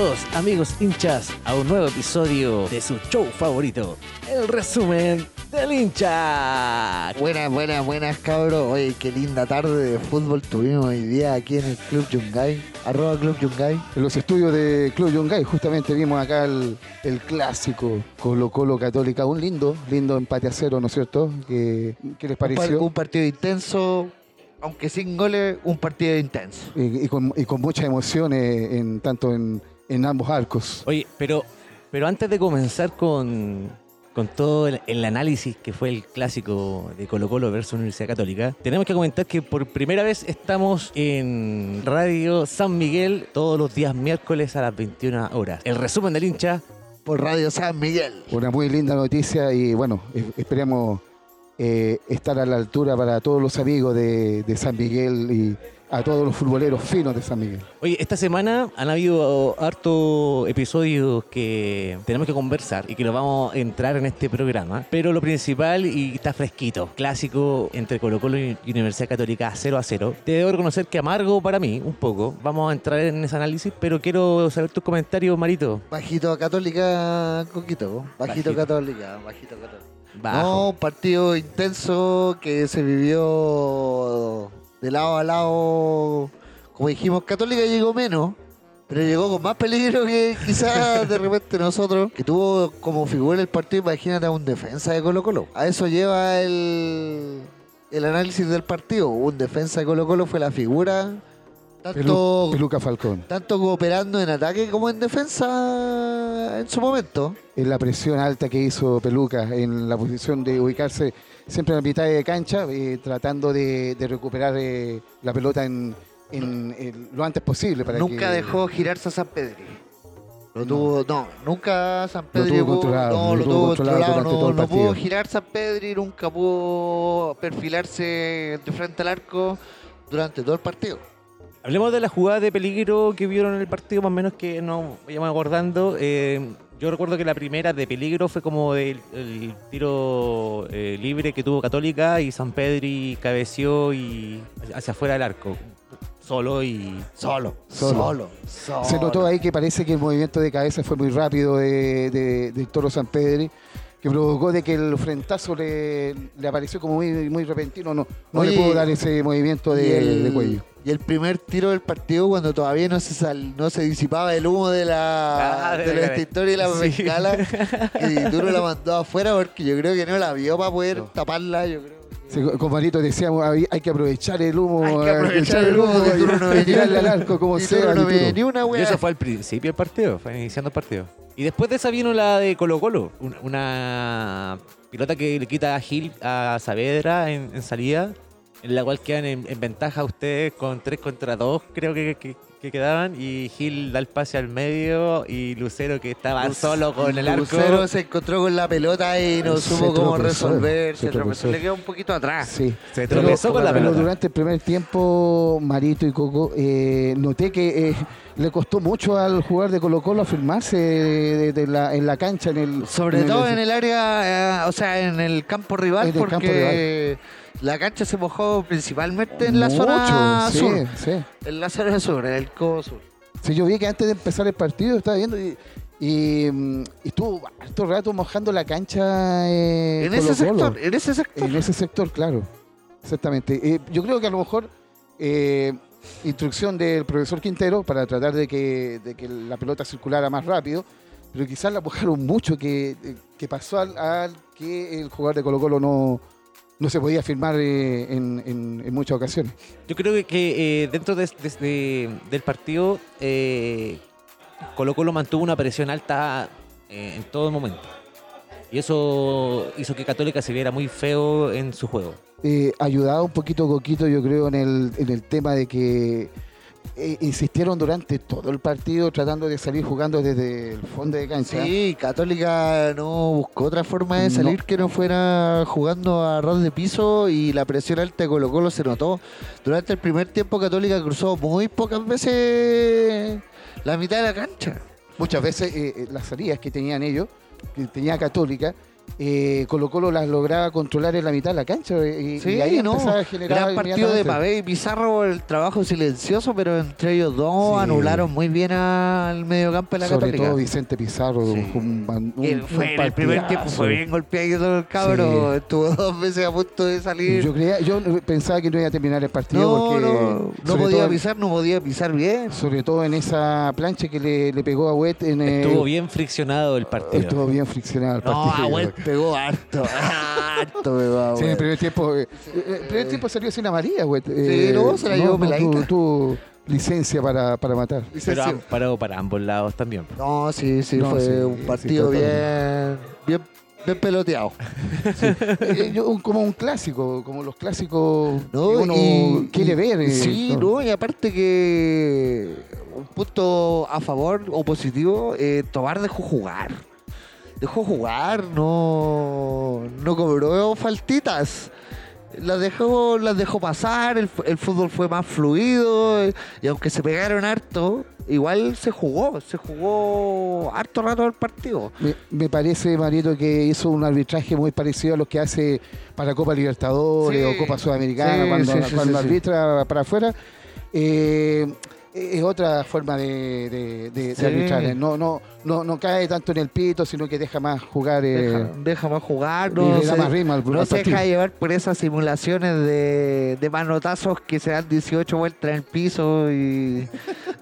Bienvenidos amigos hinchas a un nuevo episodio de su show favorito, el resumen del hincha. Buenas, buenas, buenas cabros. Oye, qué linda tarde de fútbol tuvimos hoy día aquí en el Club Yungay. Arroba Club Yungay. En los estudios de Club Yungay, justamente vimos acá el, el clásico Colo Colo Católica. Un lindo, lindo empate a cero, ¿no es cierto? ¿Qué, qué les Un, par- pareció? un partido intenso, aunque sin goles, un partido intenso. Y, y con, y con mucha emoción eh, en, tanto en, en ambos arcos. Oye, pero, pero antes de comenzar con, con todo el, el análisis que fue el clásico de Colo Colo versus Universidad Católica, tenemos que comentar que por primera vez estamos en Radio San Miguel todos los días miércoles a las 21 horas. El resumen del hincha Por Radio San Miguel. Una muy linda noticia y bueno, es- esperemos eh, estar a la altura para todos los amigos de, de San Miguel y a todos los futboleros finos de San Miguel. Oye, esta semana han habido hartos episodios que tenemos que conversar y que los vamos a entrar en este programa. Pero lo principal, y está fresquito, clásico entre Colo Colo y Universidad Católica 0 a 0. Te debo reconocer que amargo para mí, un poco. Vamos a entrar en ese análisis, pero quiero saber tus comentarios, Marito. Bajito Católica, Coquito. Bajito, Bajito. Católica, bajito Católica. Bajo. No, un partido intenso que se vivió de lado a lado. Como dijimos, Católica llegó menos, pero llegó con más peligro que quizás de repente nosotros. Que tuvo como figura el partido, imagínate a un defensa de Colo Colo. A eso lleva el, el análisis del partido. Un defensa de Colo Colo fue la figura. Tanto, Pelu- Peluca Falcón. tanto cooperando en ataque como en defensa en su momento. En la presión alta que hizo Peluca en la posición de ubicarse siempre en la mitad de cancha, eh, tratando de, de recuperar eh, la pelota en, en- en lo antes posible. Para nunca que- dejó girarse a San Pedri. Lo No. tuvo, no, nunca San Lo Pedri tuvo pudo- controlado, no, lo lo tuvo controlado controlado, durante todo no, el no pudo girar San Pedri, nunca pudo perfilarse de frente al arco durante todo el partido. Hablemos de la jugada de peligro que vieron en el partido, más o menos que nos vayamos acordando. Eh, yo recuerdo que la primera de peligro fue como el, el tiro eh, libre que tuvo Católica y San Pedri cabeció y hacia afuera del arco. Solo y. Solo, Solo. solo, solo. Se notó ahí que parece que el movimiento de cabeza fue muy rápido de, de, Toro San Pedri, que provocó de que el frentazo le, le apareció como muy, muy repentino. No, no Oye, le pudo dar ese movimiento de, el- de cuello. Y el primer tiro del partido cuando todavía no se sal- no se disipaba el humo de la Ah, de de la y la Sí. bengala, y Duro la mandó afuera porque yo creo que no la vio para poder No. taparla, yo creo. Sí, con Marito decíamos, hay, hay que aprovechar el humo, Hay que aprovechar el humo y- Duro no tirarle al arco como sea. No ni una Y wea. eso fue al principio del partido, fue iniciando el partido. Y después de esa vino la de Colo Colo, un- una pilota que le quita a Gil a Saavedra en, en salida, en la cual quedan en, en ventaja ustedes con 3 contra 2, creo que, que- que quedaban, y Gil da el pase al medio y Lucero que estaba solo con el arco. Lucero se encontró con la pelota y no Se supo cómo tropezó, resolver. se Se tropezó. tropezó. Le quedó un poquito atrás. Sí. Se Pero- tropezó con la pero pelota. durante el primer tiempo, Marito y Coco, eh, noté que eh, le costó mucho al jugador de Colo Colo afirmarse de- de- de la- en la cancha. En el, Sobre todo en el área, eh, o sea, en el campo rival, En el campo porque la cancha se mojó principalmente en la Mucho, zona sí, sur. Sí. En la zona sur, en el codo sur. Sí, yo vi que antes de empezar el partido estaba viendo y, y, mm, y estuvo harto rato mojando la cancha. eh, en ese Colo-Colo. sector, en ese sector. En ese sector, claro. Exactamente. Eh, yo creo que a lo mejor eh, instrucción del profesor Quintero para tratar de que, la pelota circulara más rápido, pero quizás la empujaron mucho, que, que pasó al, que el jugador de Colo Colo no, no se podía firmar eh, en, muchas ocasiones. Yo creo que, eh, dentro de- de- de- del partido, eh, Colo Colo mantuvo una presión alta eh, en todo momento. Y eso hizo que Católica se viera muy feo en su juego. Eh, ayudaba un poquito Coquito, yo creo, en el, en el tema de que eh, insistieron durante todo el partido tratando de salir jugando desde el fondo de cancha. Sí, Católica no buscó otra forma de No. salir que no fuera jugando a ras de piso y la presión alta de Colo Colo se notó. Durante el primer tiempo Católica cruzó muy pocas veces la mitad de la cancha. Muchas veces eh, eh, las salidas que tenían ellos, que tenía Católica, eh, Colo Colo las lograba controlar en la mitad de la cancha eh, y, Sí, y ahí no. empezaba a generar Gran partido de. Pavé y Pizarro, el trabajo silencioso, pero entre ellos dos Sí. anularon muy bien al mediocampo de la Sobre Católica. todo Vicente Pizarro, Sí. fue un, un- Que un fue en el primer tiempo fue bien golpeado el cabro, estuvo dos veces a punto de salir. Yo creía, yo pensaba que no iba a terminar el partido no, porque no, no podía todo- pisar, no podía pisar bien. sobre todo en esa plancha que le, le pegó a Wet en el- Estuvo bien friccionado el partido. estuvo bien friccionado el No, partido. Pegó harto, harto pegó Sí, en el primer tiempo, eh, eh, el primer tiempo salió sin amarilla, Wet. Sí, no, se la llevó peladita. tuvo, tuvo licencia para, para matar. Pero han parado para ambos lados también. No, sí, sí, No, fue sí, un sí, partido bien, bien, bien peloteado. Eh, yo- un- como un clásico, como los clásicos ¿no? que uno Y- quiere ver. eh, Sí, ¿no? ¿no? y aparte que un punto a favor o positivo, eh, Tobar dejó jugar. Dejó jugar, no, no cobró faltitas. Las dejó, las dejó pasar, el, el fútbol fue más fluido y aunque se pegaron harto, igual se jugó, se jugó harto rato el partido. Me, me parece, Marito, que hizo un arbitraje muy parecido a los que hace para Copa Libertadores Sí. o Copa Sudamericana, Sí, cuando, sí, arbitra para afuera. Eh, es otra forma de, de- de- de Sí. arbitrar. No, no, no, no cae tanto en el pito, sino que deja más jugar. eh, Deja, deja más jugar, y no, da se, más ritmo al, no al se deja llevar por esas simulaciones de, de manotazos que se dan 18 vueltas en el piso y,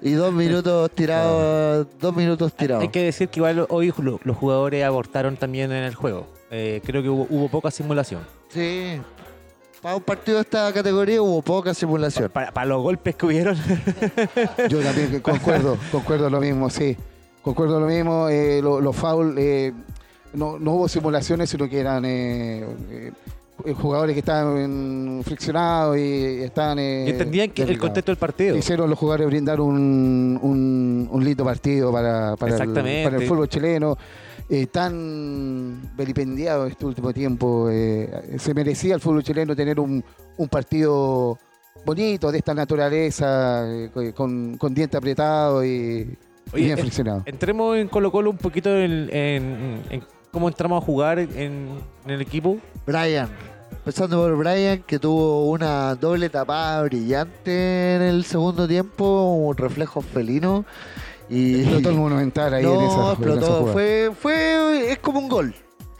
y dos minutos tirados, dos minutos tirados. Hay que decir que igual hoy lo- los jugadores abortaron también en el juego. Eh, creo que hubo, hubo poca simulación. Sí. Para un partido de esta categoría hubo poca simulación. Para, para los golpes que hubieron, Yo también concuerdo, concuerdo lo mismo, sí. Concuerdo lo mismo, eh, lo- los foul, eh, no, no hubo simulaciones, sino que eran eh, eh, jugadores que estaban friccionados y estaban... eh, y entendían que el contexto del partido. Hicieron los jugadores brindar un, un, un lindo partido para, para, el, Exactamente. para el fútbol chileno. Eh, tan vilipendiado este último tiempo. eh, se merecía el fútbol chileno tener un, un partido bonito, de esta naturaleza, eh, con, con diente apretado y, Oye, bien en- friccionado. Entremos en Colo Colo un poquito en, en- en cómo entramos a jugar en, en el equipo. Brian. Empezando por Brian, que tuvo una doble tapada brillante en el segundo tiempo, un reflejo felino. Y Explotó el monumental ahí no, en esa, explotó. Fue, fue, es como un gol.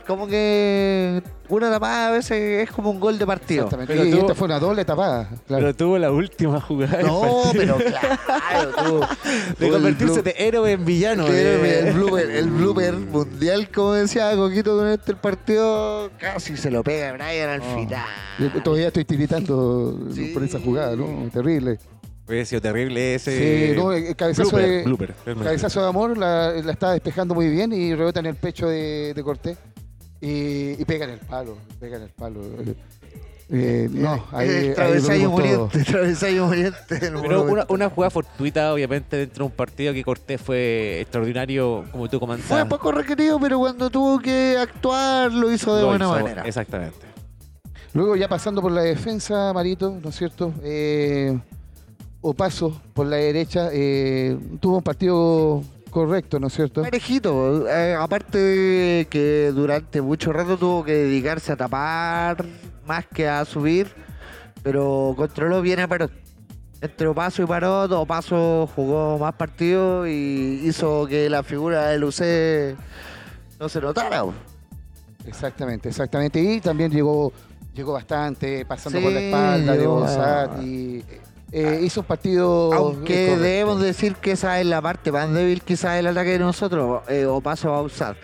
Como que una tapada a veces es como un gol de partido. Exactamente. Pero y tuvo- esta fue una doble tapada. claro. Pero tuvo la última jugada. No, pero claro, tuvo, de tuvo el convertirse de héroe en villano. el, de- el blooper, el blooper mundial, como decía Coquito con este partido, casi se lo pega Brian al Oh. final. Yo todavía estoy tiritando Sí. por esa jugada, ¿no? Terrible. Hubiera sido terrible ese. Sí, no, el cabezazo blooper, de, blooper. Cabezazo de amor, la, la está despejando muy bien y rebota en el pecho de, de Cortés. Y, y pega en el palo, pega en el palo. Eh, no, ahí, el ahí lo travesaño muriente, travesaño muriente. Pero una, una jugada fortuita, obviamente, dentro de un partido que Cortés fue extraordinario, como tú Fue comentabas. poco requerido, pero cuando tuvo que actuar lo hizo de Lo buena hizo, manera. Exactamente. Luego ya pasando por la defensa, Marito, ¿no es cierto? Eh, o paso por la derecha, eh, tuvo un partido correcto, ¿no es cierto? Parejito, eh, aparte que durante mucho rato tuvo que dedicarse a tapar más que a subir, pero controló bien a Parot. Entre Paso y Parot, o Paso jugó más partidos y hizo que la figura de Lucé no se notara. Exactamente, exactamente. Y también llegó, llegó bastante, pasando Sí, por la espalda de Bonsat y eh, hizo un partido. Aunque correcto. debemos decir que esa es la parte más débil quizás del ataque de nosotros, eh, o paso a Bausat.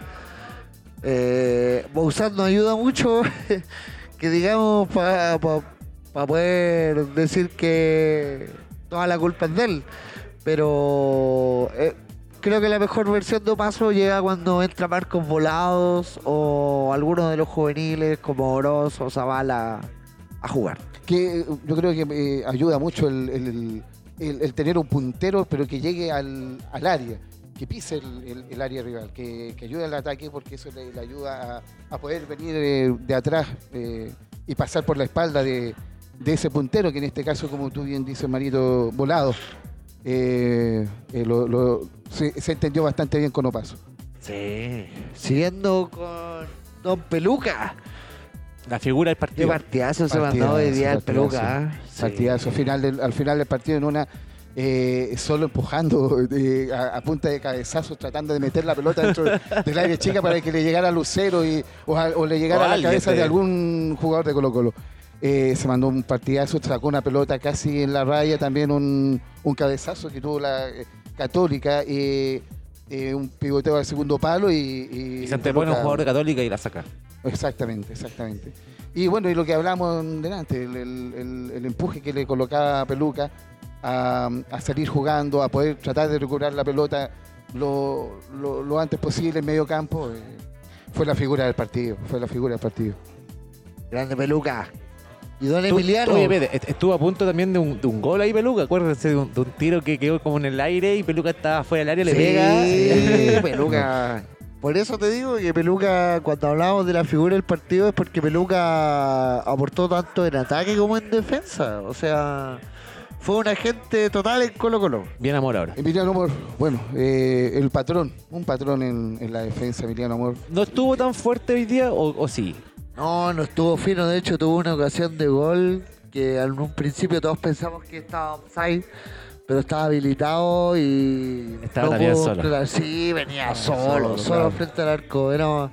Eh, Bausat nos ayuda mucho, que digamos, para poder decir que toda la culpa es de él. Pero eh, creo que la mejor versión de Paso llega cuando entra Marcos Volados o alguno de los juveniles como Oroz o Zavala a jugar. que eh, yo creo que eh, ayuda mucho el, el- el- el tener un puntero, pero que llegue al, al área, que pise el, el- el área rival, que, que ayude al ataque, porque eso le, le ayuda a, a poder venir eh, de atrás eh, y pasar por la espalda de, de ese puntero, que en este caso, como tú bien dices, Marito, volado. Eh, eh, lo- lo- se, se entendió bastante bien con Opaso. Sí. Siguiendo con, Don Peluca. La figura del Qué partido. partidazo se Partidazo, mandó hoy día el partidazo. Peluca. ¿ah? Sí. Partidazo. Al final del, al final del partido en una eh, solo empujando eh, a, a punta de cabezazos, tratando de meter la pelota dentro del área chica para que le llegara a Lucero y, o, a- o le llegara O a la cabeza de- de algún jugador de Colo Colo. Eh, se mandó un partidazo, sacó una pelota casi en la raya, también un, un cabezazo que tuvo la eh, Católica, eh, eh, un pivoteo al segundo palo y... Y, Y se antepone un jugador de Católica y la saca. Exactamente, exactamente. Y bueno, y lo que hablamos delante, el, el- el- el empuje que le colocaba a Peluca a, a salir jugando, a poder tratar de recuperar la pelota lo, lo- lo antes posible en medio campo, eh, fue la figura del partido, fue la figura del partido. Grande Peluca. Y Don Tú- Emiliano. Oye, estuvo a punto también de un, de un gol ahí, Peluca. Acuérdense de un, de un tiro que quedó como en el aire y Peluca estaba fuera del área, le Sí, pega. Peluca. Por eso te digo que Peluca, cuando hablamos de la figura del partido, es porque Peluca aportó tanto en ataque como en defensa. O sea, fue un agente total en Colo Colo. Bien amor ahora. Emiliano Amor, bueno, eh, el patrón, un patrón en, en la defensa, Emiliano Amor. ¿No estuvo tan fuerte hoy día o, o sí? No, no estuvo fino. De hecho, tuvo una ocasión de gol que en un principio todos pensamos que estaba offside, pero estaba habilitado y. Estaba también pudo solo. Sí, venía Ah, solo, solo, claro. frente al arco. Era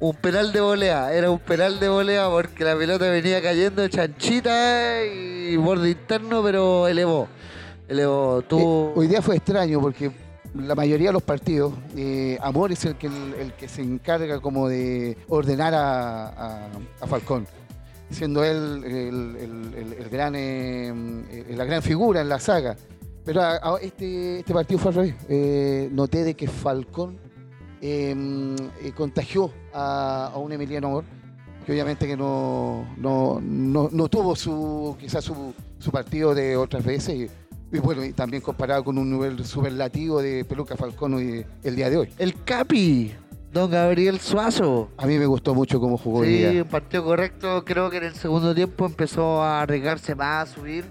un penal de volea. Era un penal de volea porque la pelota venía cayendo chanchita y borde interno, pero elevó. Elevó. Tuvo. Eh, hoy día fue extraño porque la mayoría de los partidos, eh, Amor es el que, el, el que se encarga como de ordenar a, a- a Falcón, siendo él el, gran, eh, eh, la gran figura en la saga. Pero a- a- este, este partido fue al revés. Eh, noté de que Falcón eh, contagió a, un Emiliano Amor, que obviamente que no, no, no, no tuvo su quizás su, su partido de otras veces. Y, bueno, y también comparado con un nivel superlativo de Peluca Falcón el día de hoy. El Capi, don Gabriel Suazo. A mí me gustó mucho cómo jugó Sí, día. un partido correcto. Creo que en el segundo tiempo empezó a arriesgarse más, a subir.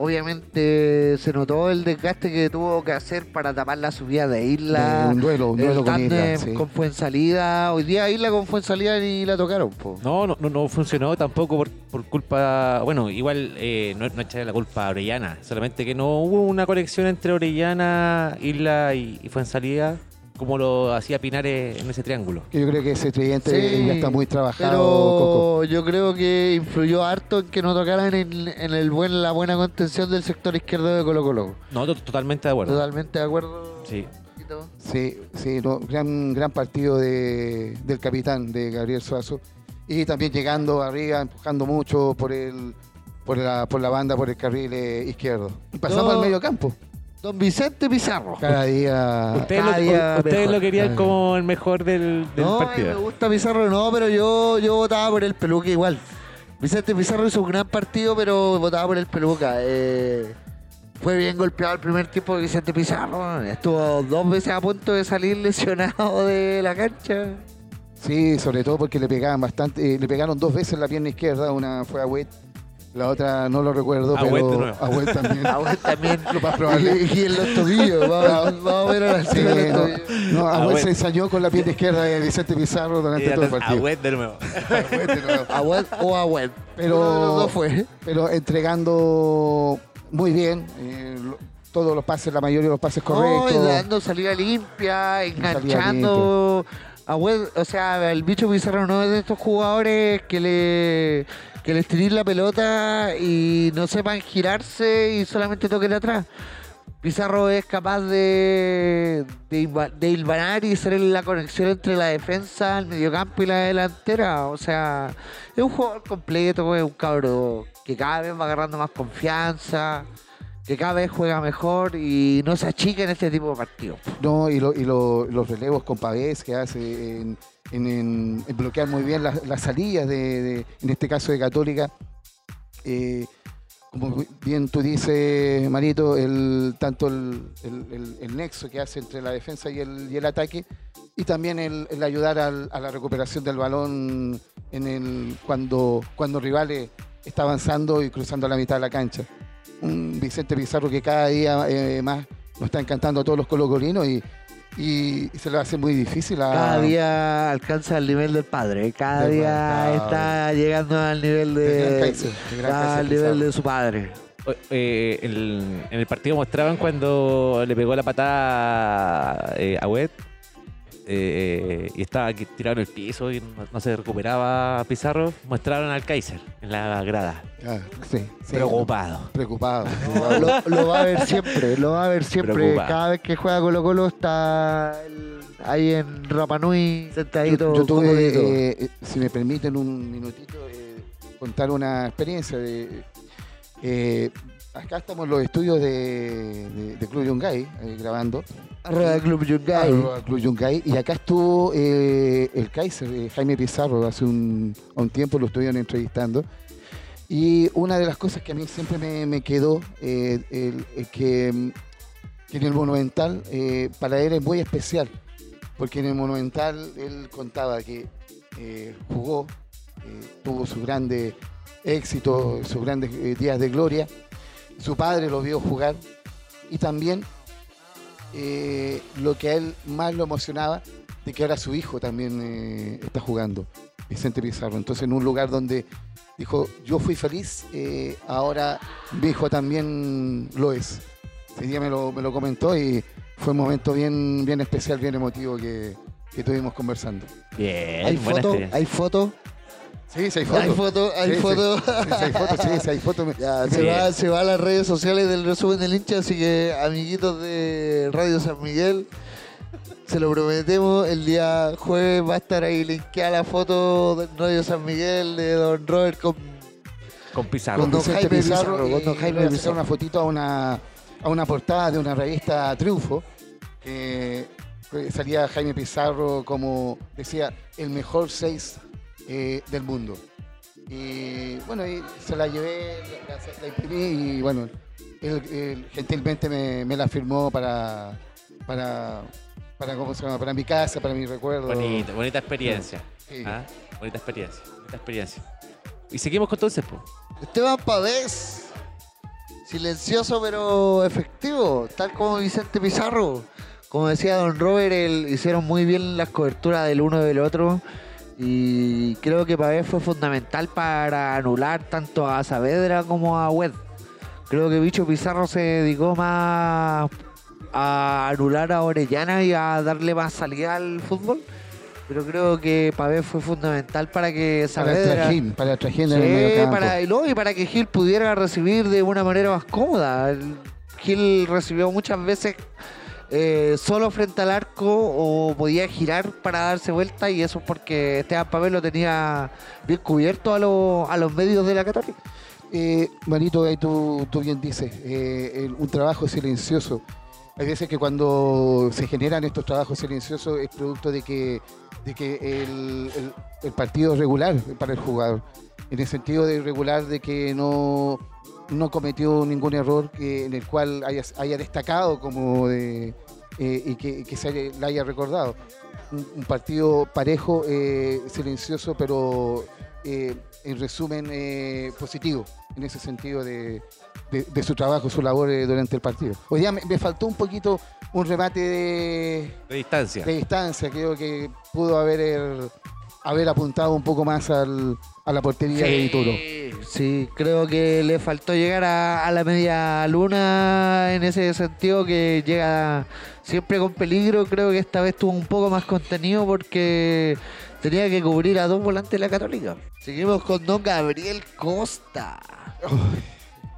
Obviamente se notó el desgaste que tuvo que hacer para tapar la subida de Isla. Un duelo, un duelo el con Isla. sí. con Fuensalida. Hoy día Isla con Fuensalida ni la tocaron. po. No, no, no, no funcionó tampoco por, por culpa. Bueno, igual eh, no, no echarle la culpa a Orellana, solamente que no hubo una conexión entre Orellana, Isla y, y Fuensalida como lo hacía Pinares en ese triángulo. Yo creo que ese tridente Sí, ya está muy trabajado. Pero Coco. yo creo que influyó harto en que no tocaran en, en el buen, la buena contención del sector izquierdo de Colo Colo. No, to- totalmente de acuerdo. Totalmente de acuerdo. Sí. Sí, sí, no, gran, gran partido de, del capitán, de Gabriel Suazo. Y también llegando arriba, empujando mucho por el por la, por la banda, por el carril eh, izquierdo. Y pasamos No. al medio campo. Don Vicente Pizarro. Cada día. Ustedes, cada lo, día ustedes mejor. lo querían como el mejor del, del no, partido. me gusta Pizarro, no, pero yo, yo votaba por el Peluca igual. Vicente Pizarro hizo un gran partido, pero votaba por el Peluca. Eh, fue bien golpeado el primer tiempo de Vicente Pizarro. Estuvo dos veces a punto de salir lesionado de la cancha. Sí, sobre todo porque le pegaban bastante. eh, le pegaron dos veces la pierna izquierda. Una fue a Wet, la otra no lo recuerdo, pero Wet de nuevo. a Wet también. Bueno, también. Lo más probable. Y, y en los tobillos. Vamos, vamos a ver a la Sí, altura de los no, tobillos. no, se ensañó con la pierna izquierda de Vicente Pizarro durante Y todo el a partido. Wet de nuevo. A Wet de nuevo. A Wed o a Wed. Pero- dos fue. pero entregando muy bien eh, lo- todos los pases, la mayoría de los pases No, correctos. y dando salida limpia, enganchando. A Wed- o sea, el bicho Pizarro no es de estos jugadores que le que les tiren la pelota y no sepan girarse y solamente toquen atrás. Pizarro es capaz de, de, de y ser la conexión entre la defensa, el mediocampo y la delantera. O sea, es un jugador completo, es un cabro que cada vez va agarrando más confianza, que cada vez juega mejor y no se achica en este tipo de partidos. No, y, lo- y lo- los relevos con Pavés que hace en, bloquear muy bien las, salidas, de, en este caso de Católica. Eh, como bien tú dices, Marito, el, tanto el, el- el- nexo que hace entre la defensa y el, ataque, y también el, ayudar a la recuperación del balón en el, cuando, cuando el rival eh, está avanzando y cruzando la mitad de la cancha. Un Vicente Pizarro que cada día eh, más nos está encantando a todos los colocolinos y, y, y se le hace muy difícil a... Cada día alcanza el nivel del padre. Cada Del día padre, está llegando al nivel de, Kaiser, al nivel Pizarro. de su padre. Eh, el- en el partido mostraban cuando le pegó la patada eh, a Wet eh, y estaba aquí tirado en el piso y no, no se recuperaba Pizarro. Mostraron al Kaiser en la grada, Ah, sí, sí, preocupado. Preocupado. preocupado. Lo, lo va a ver siempre, lo va a ver siempre. Preocupado. Cada vez que juega Colo Colo está el- ahí en Rapanui sentadito. yo, yo tuve, eh, eh, si me permiten un minutito, eh, contar una experiencia de... eh, acá estamos en los estudios de, de, de Club Yungay, eh, grabando. Club Yungay. Arroba Club Yungay, y acá estuvo eh, el Kaiser, eh, Jaime Pizarro, hace un, tiempo lo estuvieron entrevistando. Y una de las cosas que a mí siempre me, me quedó, eh, el que, mm, que en el Monumental para él es muy especial, porque en el Monumental él contaba que jugó, tuvo sus grandes éxitos, sus grandes días de gloria, su padre lo vio jugar y también eh, lo que a él más lo emocionaba de que ahora su hijo también eh, está jugando, Vicente Pizarro. Entonces en un lugar donde dijo, yo fui feliz, eh, ahora mi hijo también lo es. Ese día me lo, me lo comentó y fue un momento bien, bien especial, bien emotivo que, que estuvimos conversando. Bien, Hay fotos, hay fotos, Sí, sí hay hay fotos, hay Sí, fotos. Sí, sí hay fotos, sí, sí hay fotos. Ya, se, va, se va a las redes sociales del resumen del hincha, así que amiguitos de Radio San Miguel, se lo prometemos, el día jueves va a estar ahí linkeada la foto de Radio San Miguel de Don Robert con Con Pizarro. Con don Jaime Pizarro, Pizarro, con don Jaime Pizarro. una fotito a una, a una portada de una revista Triunfo, que salía Jaime Pizarro como decía, el mejor seis eh, del mundo. Y bueno, y se la llevé, la, imprimí y bueno, él, él gentilmente me, me la firmó para, para, para, ¿cómo se llama? para mi casa, para mi recuerdo. Bonita, bonita experiencia. Sí. ¿ah? Bonita experiencia. Bonita experiencia. Y seguimos con entonces, pues. Esteban Pavés. Silencioso pero efectivo, tal como Vicente Pizarro. Como decía Don Robert, el- hicieron muy bien las coberturas del uno y del otro. Y creo que Pavés fue fundamental para anular tanto a Saavedra como a Wed. Creo que Bicho Pizarro se dedicó más a anular a Orellana y a darle más salida al fútbol. Pero creo que Pavés fue fundamental para que Para Saavedra... trajín, para el trajín Sí, en el medio para, y no, y para que Gil pudiera recibir de una manera más cómoda. Gil recibió muchas veces eh, solo frente al arco o podía girar para darse vuelta y eso es porque Esteban Pavel lo tenía bien cubierto a, los- a los medios de la Católica. Eh, Marito, ahí tú, tú bien dices, eh, un trabajo silencioso. Hay veces que cuando se generan estos trabajos silenciosos es producto de que, de que el, el- el partido es regular para el jugador. En el sentido de regular de que no, no cometió ningún error que, en el cual haya, haya destacado como de, eh, y que, que se haya- le haya recordado. Un, un partido parejo, eh, silencioso, pero eh, en resumen positivo en ese sentido de, de- de su trabajo, su labor durante el partido. Hoy día me, me faltó un poquito un remate de, De distancia. de distancia, creo que pudo haber, er- haber apuntado un poco más al- a la portería de Vituro. Sí, creo que le faltó llegar a, a la media luna en ese sentido que llega siempre con peligro. Creo que esta vez tuvo un poco más contenido porque tenía que cubrir a dos volantes de la Católica. Seguimos con don Gabriel Costa.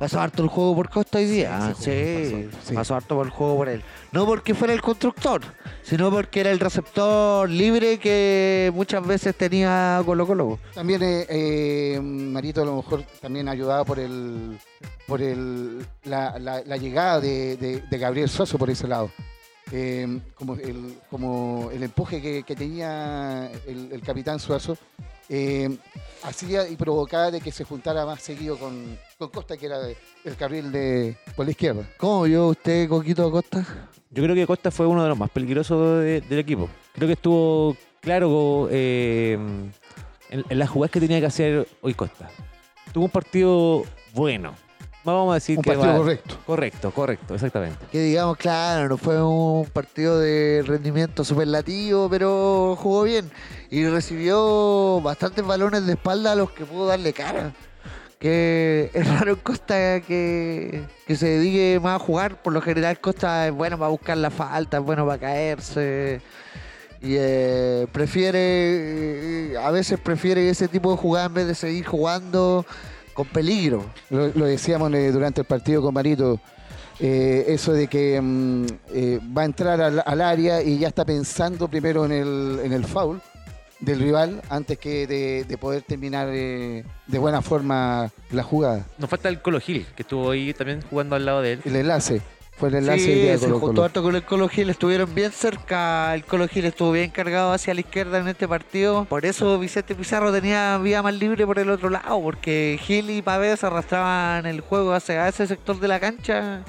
Pasó harto el juego por Costa hoy día. Sí, Sí, pasó, sí. pasó harto por el juego por él. No porque fuera el constructor, sino porque era el receptor libre que muchas veces tenía Colo Colo. También eh, eh, Marito a lo mejor también ayudado por el por el, la, la- la llegada de, de- de Gabriel Suazo por ese lado. Eh, como, el, como el empuje que, que tenía el, el capitán Suazo eh, hacía y provocaba de que se juntara más seguido con, con Costa, que era de- el carril de por la izquierda. ¿Cómo vio usted, Coquito Costa? Yo creo que Costa fue uno de los más peligrosos de- del equipo. Creo que estuvo claro eh, en, en las jugadas que tenía que hacer hoy Costa. Tuvo un partido bueno. Vamos a decir Un que partido va- correcto. Correcto, correcto, exactamente. Que digamos, claro, no fue un partido de rendimiento superlativo, pero jugó bien. Y recibió bastantes balones de espalda a los que pudo darle cara. Que es raro en Costa que, que se dedique más a jugar. Por lo general Costa es bueno para buscar la falta, es bueno para caerse. Y eh, prefiere, eh, a veces prefiere ese tipo de jugada en vez de seguir jugando con peligro. Lo, lo decíamos eh, durante el partido con Marito, eh, eso de que mm, eh, va a entrar al, al área y ya está pensando primero en el, en el foul del rival antes que de, de poder terminar de buena forma la jugada. Nos falta el Colo Gil, que estuvo ahí también jugando al lado de él. El enlace, fue el enlace Sí, de se Colo juntó Colo. harto con el Colo Gil, estuvieron bien cerca, el Colo Gil estuvo bien cargado hacia la izquierda en este partido, por eso Vicente Pizarro tenía vía más libre por el otro lado, porque Gil y Pavés arrastraban el juego hacia ese sector de la cancha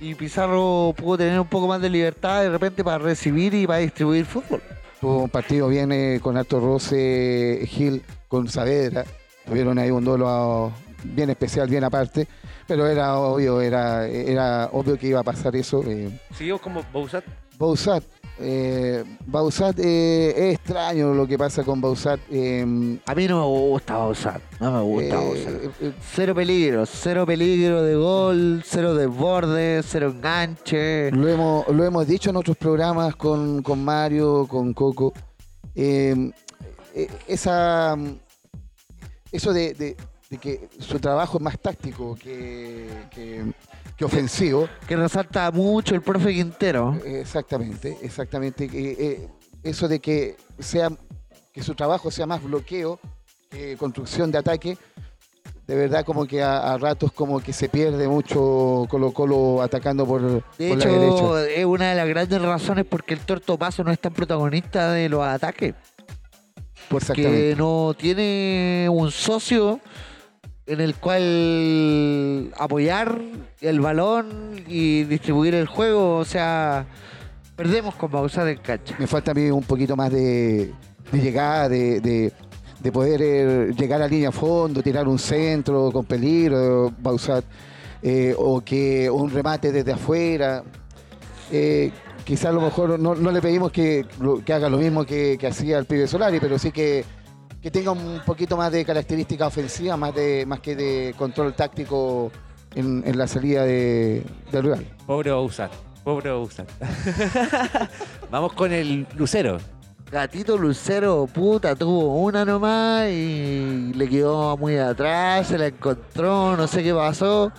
y Pizarro pudo tener un poco más de libertad de repente para recibir y para distribuir fútbol. Tuvo un partido bien eh, con alto roce Gil con Saavedra. Tuvieron ahí un duelo bien especial, bien aparte. Pero era obvio, era, era obvio que iba a pasar eso. eh. Seguimos como Bouzat. Bausat, eh, Bausat eh, es extraño lo que pasa con Bausat. eh, A mí no me gusta Bausat, no me gusta eh, Bausat. eh, Cero peligro, cero peligro de gol, cero desborde, cero enganche. lo, hemos, lo hemos dicho en otros programas con, con Mario, con Coco. esa, eso de, de- de que su trabajo es más táctico que, que- que ofensivo. que resalta mucho el profe Quintero. Exactamente, exactamente. eh, eh, eso de que sea que su trabajo sea más bloqueo que construcción de ataque, de verdad como que a, a ratos como que se pierde mucho Colo Colo atacando por, De por la derecha. hecho, es una de las grandes razones por qué el Torto Paso no es tan protagonista de los ataques. Porque no tiene un socio en el cual apoyar el balón y distribuir el juego. O sea, perdemos con Bausat en cancha. Me falta a mí un poquito más de, de llegada, de, de- de poder eh, llegar a línea a fondo, tirar un centro con peligro, Bausat, eh, o que un remate desde afuera. Eh, quizás a lo mejor no, no le pedimos que, que haga lo mismo que, que hacía el pibe Solari, pero sí que, que tenga un poquito más de característica ofensiva, más, de, más que de control táctico en, en la salida de, del rival. Pobre Bausat, pobre Bausat. Vamos con el Lucero. Gatito Lucero, puta, tuvo una nomás y le quedó muy atrás, se la encontró, no sé qué pasó.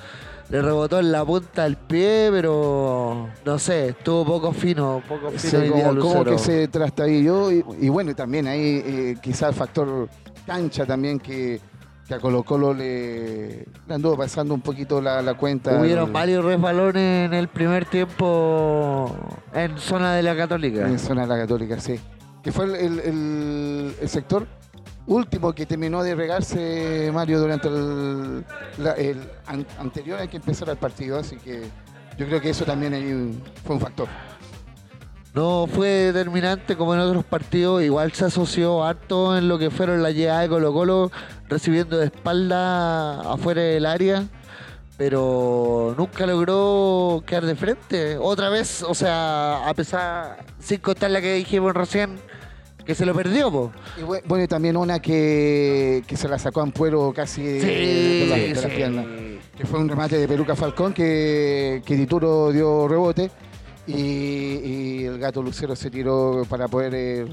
Le rebotó en la punta del pie, pero no sé, estuvo poco fino, poco fino Sí, como, que se trastabilló y, y bueno, y también ahí eh, quizás el factor cancha también que, que a Colo Colo le, le anduvo pasando un poquito la, la cuenta. Hubieron El- varios resbalones en el primer tiempo en zona de la Católica. En zona de la Católica, sí. Que fue el- el sector último que terminó de regarse Mario durante el, la- el an- anterior a que empezara el partido, así que yo creo que eso también ahí fue un factor. No fue determinante como en otros partidos, igual se asoció harto en lo que fueron las llegadas de Colo Colo, recibiendo de espalda afuera del área, pero nunca logró quedar de frente. Otra vez, o sea, a pesar, sin contar la que dijimos recién, que se lo perdió, po. Y bue- bueno, y también una que, que se la sacó a Ampuero casi de, de la, de la pierna. Que fue un remate de Peluca Falcón que, que Dituro dio rebote y, y el gato Lucero se tiró para poder eh,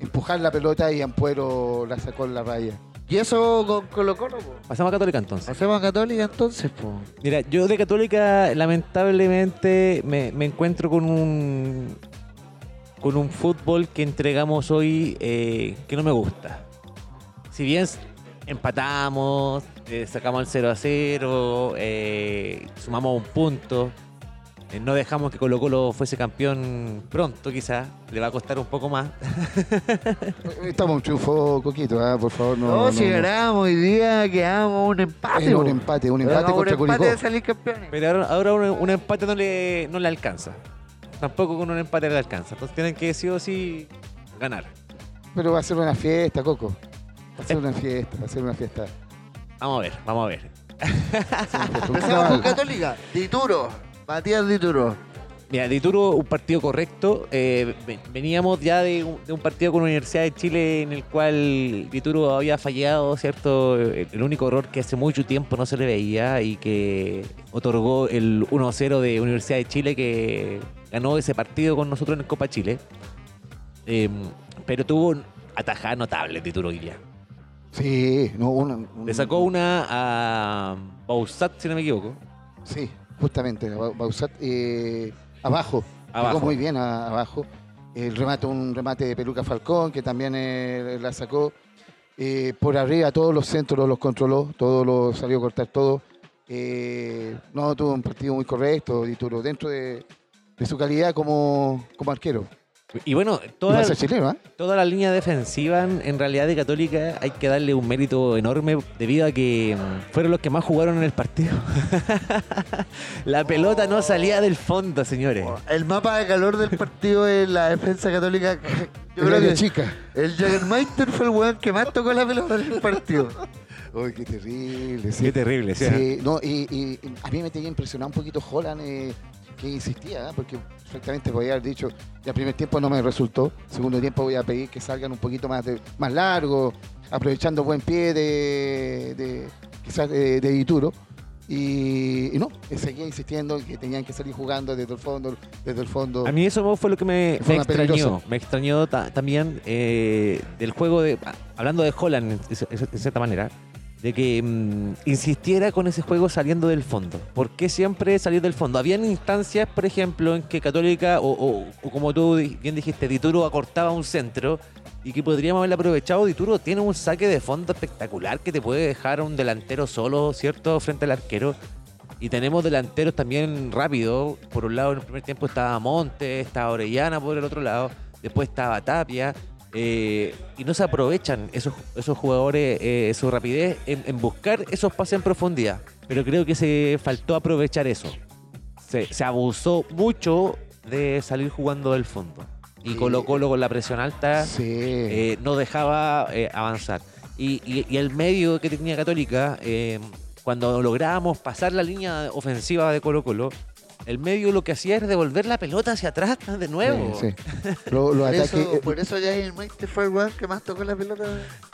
empujar la pelota y Ampuero la sacó en la raya. Y eso con Colo Colo, po. Pasamos a Católica entonces. Hacemos a Católica entonces, po. Mira, yo de Católica lamentablemente me, me encuentro con un con un fútbol que entregamos hoy eh, que no me gusta. Si bien empatamos, eh, sacamos el 0 a 0, eh, sumamos un punto, eh, no dejamos que Colo Colo fuese campeón pronto quizás, le va a costar un poco más. Estamos un triunfo, Coquito, ah, por favor. No, No, no, si no. ganamos hoy día, quedamos un empate. Es un empate, un empate contra un empate Curicó. de salir campeones. Pero ahora, ahora un, un empate no le, no le alcanza. Tampoco con un empate le alcanza. Entonces tienen que sí o sí ganar. Pero va a ser una fiesta, Coco. Va a ser una fiesta, va a ser una fiesta. Vamos a ver, vamos a ver. Empecemos con Católica. Dituro. Matías Dituro. Mira, Dituro, un partido correcto. Eh, ve- veníamos ya de un, de un partido con la Universidad de Chile en el cual Dituro había fallado, ¿cierto? El, el único error que hace mucho tiempo no se le veía y que otorgó el 1-0 de Universidad de Chile que ganó ese partido con nosotros en el Copa Chile. Eh, pero tuvo atajadas notables Dituro hoy día. Sí, no, una, un- Le sacó una a Bausat, si no me equivoco. Sí, justamente, Ba- Bausat eh, abajo, Abajo. Muy bien a- abajo. El remate, un remate de Peluca Falcón, que también eh, la sacó. Eh, por arriba todos los centros los controló, todo lo salió a cortar todo. No, tuvo un partido muy correcto, Dituro, dentro de, de su calidad como, como arquero. Y bueno, toda, chileno, ¿eh? toda la línea defensiva en, en realidad de Católica hay que darle un mérito enorme debido a que mm, fueron los que más jugaron en el partido. la pelota no salía del fondo, señores. El mapa de calor del partido en la defensa católica. Yo creo que chica. el Jagermeister fue el weón que más tocó la pelota en el partido. Uy, qué terrible. sí. Qué terrible, ¿sí? Sí, no, y, y- y a mí me tenía impresionado un poquito Holland, eh, que insistía, ¿eh? porque perfectamente podía haber dicho, ya primer tiempo no me resultó, segundo tiempo voy a pedir que salgan un poquito más, de, más largo, aprovechando buen pie de, de quizás de, de. Y, y no, seguía insistiendo en que tenían que salir jugando desde el fondo, desde el fondo. A mí eso fue lo que me, extrañó. Me extrañó ta- también eh, del juego de. Hablando de Holland, de cierta manera, de que mm, insistiera con ese juego saliendo del fondo. ¿Por qué siempre salir del fondo? Habían instancias, por ejemplo, en que Católica, o, o- como tú bien dijiste, Dituro acortaba un centro y que podríamos haberlo aprovechado. Dituro tiene un saque de fondo espectacular que te puede dejar a un delantero solo, ¿cierto?, frente al arquero. Y tenemos delanteros también rápidos. Por un lado, en el primer tiempo estaba Monte, estaba Orellana por el otro lado, después estaba Tapia. Eh, y no se aprovechan esos, esos jugadores, eh, su rapidez en, en buscar esos pases en profundidad. Pero creo que se faltó aprovechar eso. Se, se abusó mucho de salir jugando del fondo. Y Sí. Colo Colo con la presión alta Sí. eh, no dejaba avanzar. Y, y- y el medio que tenía Católica, cuando lográbamos pasar la línea ofensiva de Colo Colo, el medio lo que hacía era devolver la pelota hacia atrás de nuevo. Sí, sí. Lo- los Por eso, eh, por eso Jagermeister fue el weón que más tocó la pelota.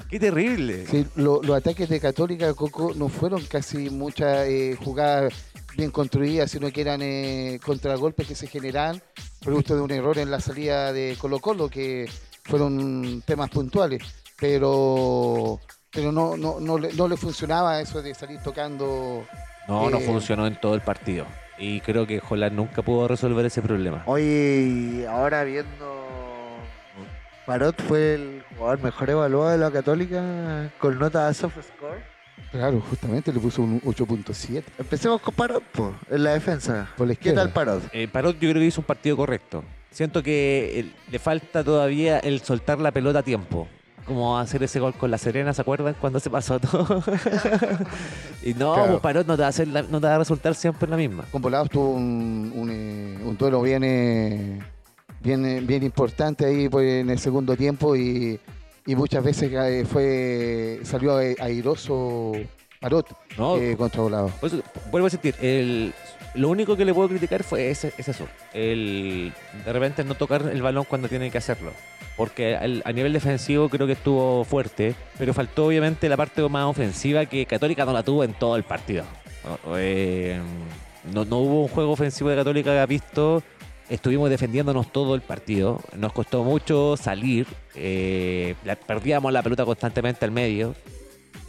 Qué terrible. Sí, lo- los ataques de Católica Coco no fueron casi muchas eh, jugadas bien construidas, sino que eran eh, contragolpes que se generaban producto de un error en la salida de Colo Colo, que fueron temas puntuales. Pero pero no, no, no, le, no le funcionaba eso de salir tocando. No, no Eh, funcionó en todo el partido. Y creo que Holland nunca pudo resolver ese problema. Oye, ahora viendo. Parot fue el jugador mejor evaluado de la Católica con nota soft score. Claro, justamente le puso un 8.7 Empecemos con Parot, po, en la defensa. por la ¿Qué izquierda. tal Parot? Eh, Parot yo creo que hizo un partido correcto. Siento que eh, le falta todavía el soltar la pelota a tiempo. Como hacer ese gol con la Serena, ¿se acuerdan? Cuando se pasó todo. y no, Claro. pues Parot no te, va a hacer la- no te va a resultar siempre la misma. Con Volados tuvo un, un, eh, un duelo bien, eh, bien, eh, bien importante ahí pues, en el segundo tiempo y, y muchas veces fue salió airoso Parot No, eh, contra Volados. Por eso, vuelvo a sentir, el, lo único que le puedo criticar fue ese, es eso. El, de repente no tocar el balón cuando tiene que hacerlo. Porque al- a nivel defensivo creo que estuvo fuerte, pero faltó obviamente la parte más ofensiva que Católica no la tuvo en todo el partido. No, eh, no, no hubo un juego ofensivo de Católica que ha visto. Estuvimos defendiéndonos todo el partido. Nos costó mucho salir. eh, perdíamos la pelota constantemente al medio.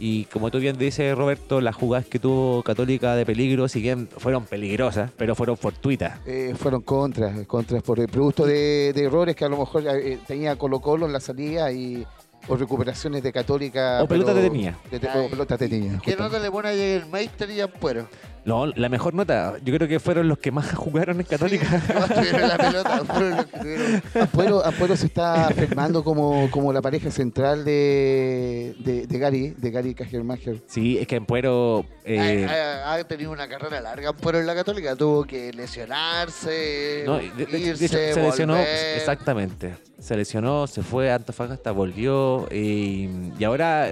Y como tú bien dices, Roberto, las jugadas que tuvo Católica de peligro, si bien fueron peligrosas, pero fueron fortuitas. Eh, fueron contras, contras por el producto de, de errores que a lo mejor eh, tenía Colo Colo en la salida y o recuperaciones de Católica. O pelota pero- detenida. de- de- Ay, o pelota detenida. ¿Qué justamente. nota le pone a Jagermeister y Ampuero? No, la mejor nota, yo creo que fueron los que más jugaron en Católica. Sí, no tuvieron la pelota, fueron los que tuvieron. Ampuero, Ampuero se está afirmando como, como la pareja central de, de, de Gary, de Gary Cajermacher. Sí, es que Empuero... eh, ha, ha- ha tenido una carrera larga Ampuero en la Católica. Tuvo que lesionarse, no, de, de- de irse, hecho, se lesionó, volver. exactamente. Se lesionó, se fue a Antofagasta, volvió y, y ahora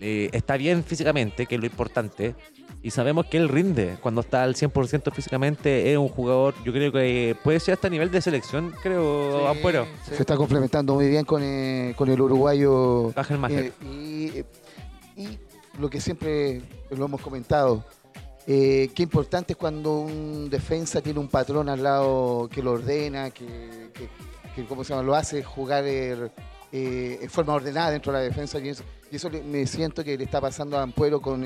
eh, está bien físicamente, que es lo importante, y sabemos que él rinde cuando está al 100% físicamente, es un jugador, yo creo que puede ser hasta nivel de selección, creo, Ampuero. Se está complementando muy bien con, eh, con el uruguayo. Eh, y, y lo que siempre lo hemos comentado, eh, qué importante es cuando un defensa tiene un patrón al lado que lo ordena, que, que- que, ¿cómo se llama? lo hace jugar eh, eh, en forma ordenada dentro de la defensa. Y eso, y eso le- me siento que le está pasando a Ampuero con,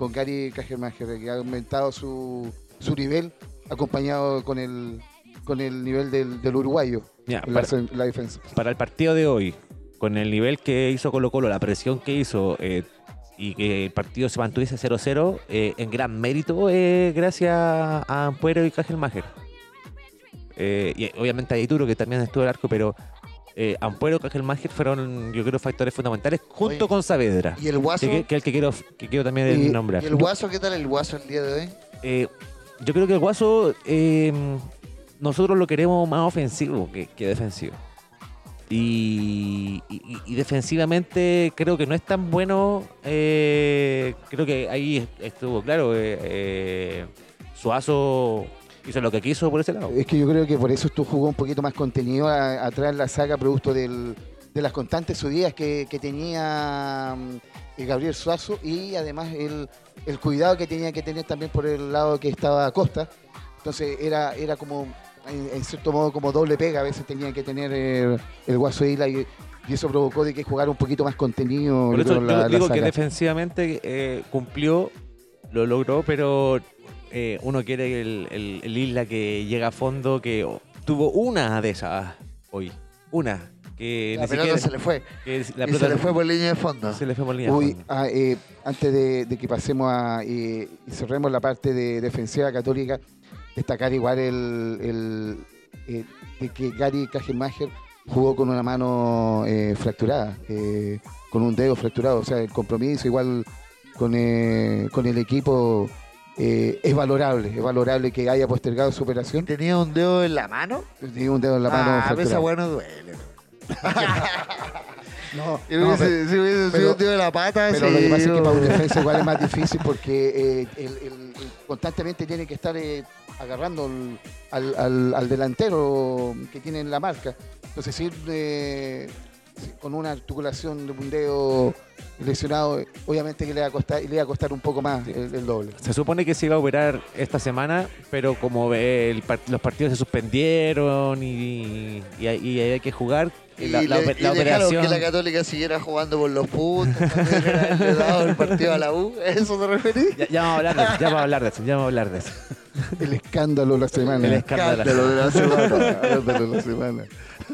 con Gary Cajermacher, que ha aumentado su, su nivel, acompañado con el, con el nivel del, del uruguayo Ya, en la, para, la defensa. para el partido de hoy, con el nivel que hizo Colo Colo, la presión que hizo eh, y que el partido se mantuviese 0-0, eh, en gran mérito eh, gracias a Ampuero y Kajelmacher. Eh, y obviamente a Ituro, que también estuvo el arco, pero eh, Ampuero y Kajelmacher fueron, yo creo, factores fundamentales junto Oye, con Saavedra. ¿Y el guaso? Que, que es el que quiero, que quiero también Y- nombrar. ¿Y el guaso qué tal el guaso el día de hoy? Eh, yo creo que el Guaso, eh, nosotros lo queremos más ofensivo que, que defensivo. Y, y- y defensivamente creo que no es tan bueno. eh, creo que ahí estuvo claro. eh, Suazo hizo lo que quiso por ese lado. Es que yo creo que por eso esto jugó un poquito más contenido a- atrás la saga, producto del- de las constantes subidas que, que tenía mm, eh, Gabriel Suazo y además el, el cuidado que tenía que tener también por el lado que estaba Costa. Entonces era, era como, en, en cierto modo, como doble pega. A veces tenía que tener el, el Guaso Isla y, y eso provocó de que jugara un poquito más contenido. Por yo eso creo, yo la- la digo que defensivamente eh, cumplió, lo logró, pero eh, uno quiere el, el- el Isla que llega a fondo, que tuvo una de esas hoy. Una. Que La ni pelota siquiera. se le fue. que la y pelota se le fue por línea de fondo. se le fue por línea de Uy, fondo. ah, eh, antes de, de que pasemos a eh, y cerremos la parte de defensiva católica, destacar igual el, el, eh, de que Gary Kajelmacher jugó con una mano eh, fracturada, eh, con un dedo fracturado. O sea, el compromiso igual con, con el equipo eh, es valorable, es valorable que haya postergado su operación. ¿Tenía un dedo en la mano? Tiene un dedo en la mano ah, esa fracturado. weá no duele. No, Si hubiese, si sido un dedo en la pata, Pero sí, lo que pasa es que para un defensa igual es más difícil porque eh, el- el- el- constantemente tiene que estar eh, agarrando al, al- al delantero que tiene en la marca. Entonces, si, eh, con una articulación de un dedo lesionado, obviamente que le va a costar, le va a costar un poco más el, el doble. Se supone que se iba a operar esta semana, pero como el los partidos se suspendieron y, y hay, y hay que jugar, Y, la, le- y operación... que la Católica siguiera jugando por los puntos. le dado el partido a la U. ¿A ¿Eso te referís? Ya, ya vamos a hablar de eso, ya vamos a hablar de eso, ya vamos a hablar de eso. El escándalo de la semana. El escándalo. Semana. Escándalo de la semana.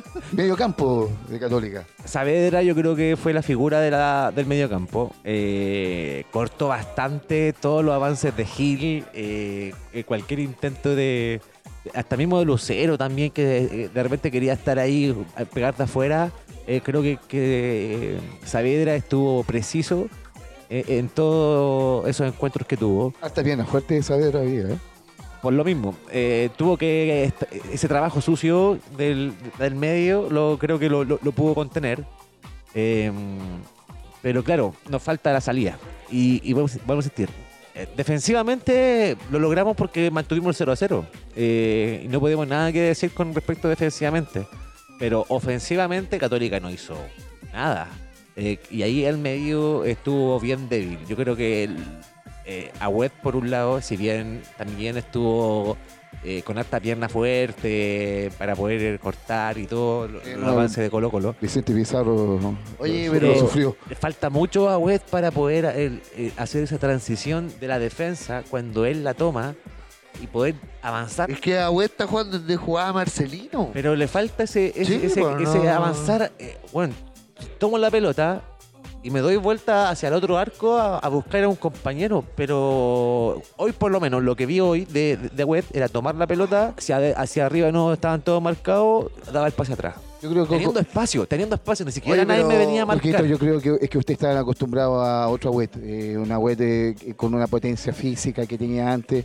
Medio campo de Católica. Saavedra yo creo que fue la figura de la, del mediocampo. Eh, cortó bastante todos los avances de Gil, eh, eh, cualquier intento de... Hasta mismo de Lucero también, que eh, de repente quería estar ahí, a pegar de afuera. Eh, creo que, que Saavedra estuvo preciso en todos esos encuentros que tuvo. Hasta bien, fuerte de Saavedra había, ¿eh? Por lo mismo, eh, tuvo que ese trabajo sucio del, del medio, lo creo que lo, pudo contener. Eh, pero claro, nos falta la salida. Y, y vamos, vamos a insistir. eh, defensivamente lo logramos porque mantuvimos el 0 a 0. eh, y no podemos nada que decir con respecto defensivamente. Pero ofensivamente Católica no hizo nada. Eh, y ahí el medio estuvo bien débil. Yo creo que el, eh, Agüed, por un lado, si bien también estuvo eh, con harta pierna fuerte para poder cortar y todo, lo- Eh, el no. avance de Colo Colo. Vicente Pizarro Oye, lo- pero- lo sufrió. Le falta mucho a Agüed para poder eh, eh, hacer esa transición de la defensa cuando él la toma y poder avanzar. Es que Agüed está jugando donde jugaba Marcelino. Pero le falta ese, ese, Sí, ese- pues, ese no. avanzar. eh, bueno, tomo la pelota y me doy vuelta hacia el otro arco a, a buscar a un compañero. Pero hoy, por lo menos, lo que vi hoy de, de, era tomar la pelota, hacia, hacia arriba no estaban todos marcados, daba el pase atrás. Yo creo que Teniendo espacio, teniendo espacio, ni siquiera Oye, nadie me venía a Marquito, marcar. yo creo que es que usted está acostumbrado a otra web, eh, una web de- con una potencia física que tenía antes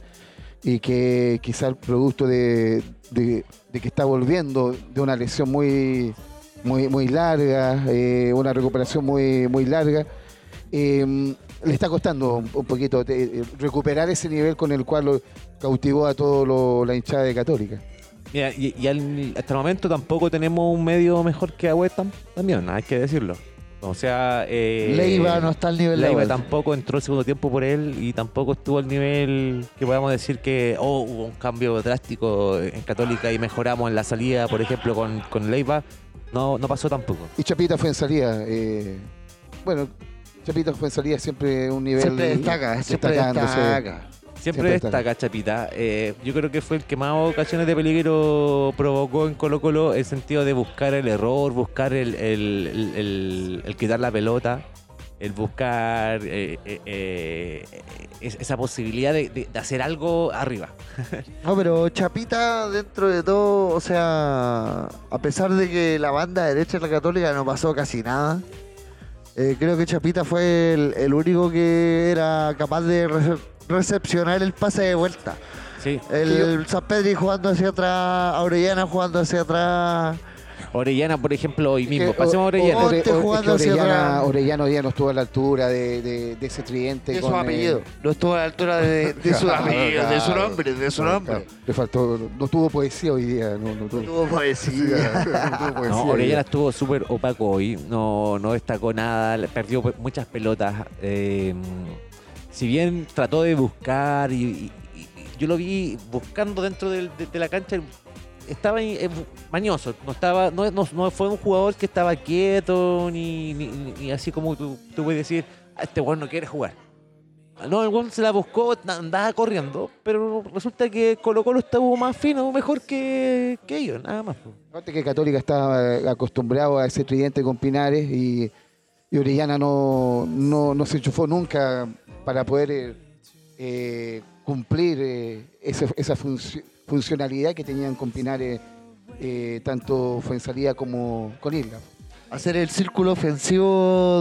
y que quizá el producto de, de- de que está volviendo de una lesión muy muy muy larga, eh, una recuperación muy muy larga, eh, le está costando un, un poquito eh, recuperar ese nivel con el cual lo cautivó a toda la hinchada de Católica. Mira, y, y al- hasta el momento tampoco tenemos un medio mejor que Agüed tam- también, hay que decirlo. O sea, eh, Leiva no está al nivel de Leiva Agüed. tampoco entró el segundo tiempo por él y tampoco estuvo al nivel que podamos decir que oh, hubo un cambio drástico en Católica y mejoramos en la salida, por ejemplo, con, con Leiva. No, no pasó tampoco. Y Chapita fue en salida. eh, bueno, Chapita fue en salida siempre un nivel. Siempre destaca, siempre destacándose. destaca. Siempre, Siempre destaca Chapita. Eh, yo creo que fue el que más ocasiones de peligro provocó en Colo Colo el sentido de buscar el error, buscar el, el- el- el- el quitar la pelota, el buscar eh, eh, eh, es- esa posibilidad de, de- de hacer algo arriba. No, pero Chapita, dentro de todo, o sea, a pesar de que la banda derecha de la Católica no pasó casi nada, eh, creo que Chapita fue el, el único que era capaz de rece- recepcionar el pase de vuelta. Sí. El San Pedri jugando hacia atrás, Orellana jugando hacia atrás. Orellana, por ejemplo, hoy mismo. Pasemos a Orellana. o- Ore- Orellana, hoy día no estuvo a la altura de, de- de ese tridente. De su con, eh, apellido. No estuvo a la altura de, de su Claro, apellido, de su nombre, de su claro, nombre. claro. Le faltó, no tuvo poesía hoy día. No, no tuvo, No tuvo poesía. no tuvo poesía No, hoy Orellana estuvo súper opaco hoy, no, no destacó nada, perdió pe- muchas pelotas. eh, si bien trató de buscar y, y- yo lo vi buscando dentro de la cancha, estaba eh, mañoso, no estaba, no, no- fue un jugador que estaba quieto ni, así como tú, tú puedes decir, "Ah, este weón no quiere jugar. No, el weón se la buscó, andaba corriendo, pero resulta que Colo Colo estuvo más fino, mejor que, que ellos, nada más. Aparte que Católica estaba eh, acostumbrado a ese tridente con Pinares y, y Orellana no, no, no se enchufó nunca para poder eh, cumplir eh, esa, esa funci- funcionalidad que tenían con Pinares eh, tanto Fuensalía como con Isla. hacer el círculo ofensivo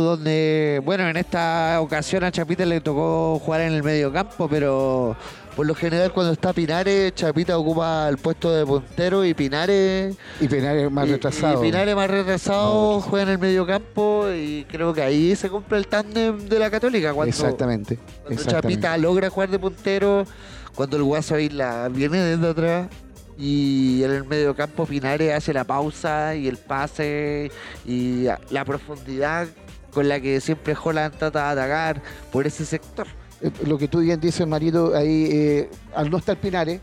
donde, bueno, en esta ocasión a Chapita le tocó jugar en el medio campo, pero por lo general cuando está Pinares, Chapita ocupa el puesto de puntero y Pinares... Y Pinares más y- retrasado. Y Pinares más retrasado juega en el medio campo y creo que ahí se cumple el tándem de la Católica. Cuando, exactamente. cuando exactamente. Chapita logra jugar de puntero, cuando el Guaso Isla viene desde atrás y en el medio campo Pinares hace la pausa y el pase y la profundidad con la que siempre Holland trata de atacar por ese sector. Eh, Lo que tú bien dices, Marito, ahí eh, al no estar Pinares,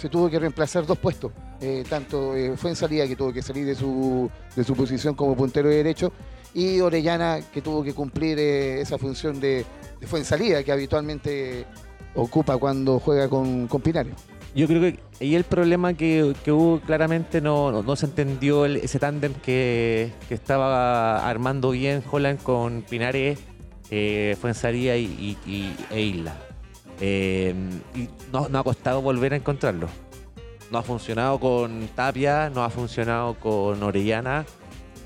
se tuvo que reemplazar dos puestos. Eh, tanto eh, fue en salida que tuvo que salir de su, de su posición como puntero de derecho y Orellana que tuvo que cumplir eh, esa función de, de fue en salida que habitualmente ocupa cuando juega con, con Pinares. Yo creo que ahí el problema que, que hubo claramente no, no, se entendió ese tándem que, que estaba armando bien Holland con Pinares, eh, Fuensalía y, y, y- e Isla. Eh, y no, no ha costado volver a encontrarlo. No ha funcionado con Tapia, no ha funcionado con Orellana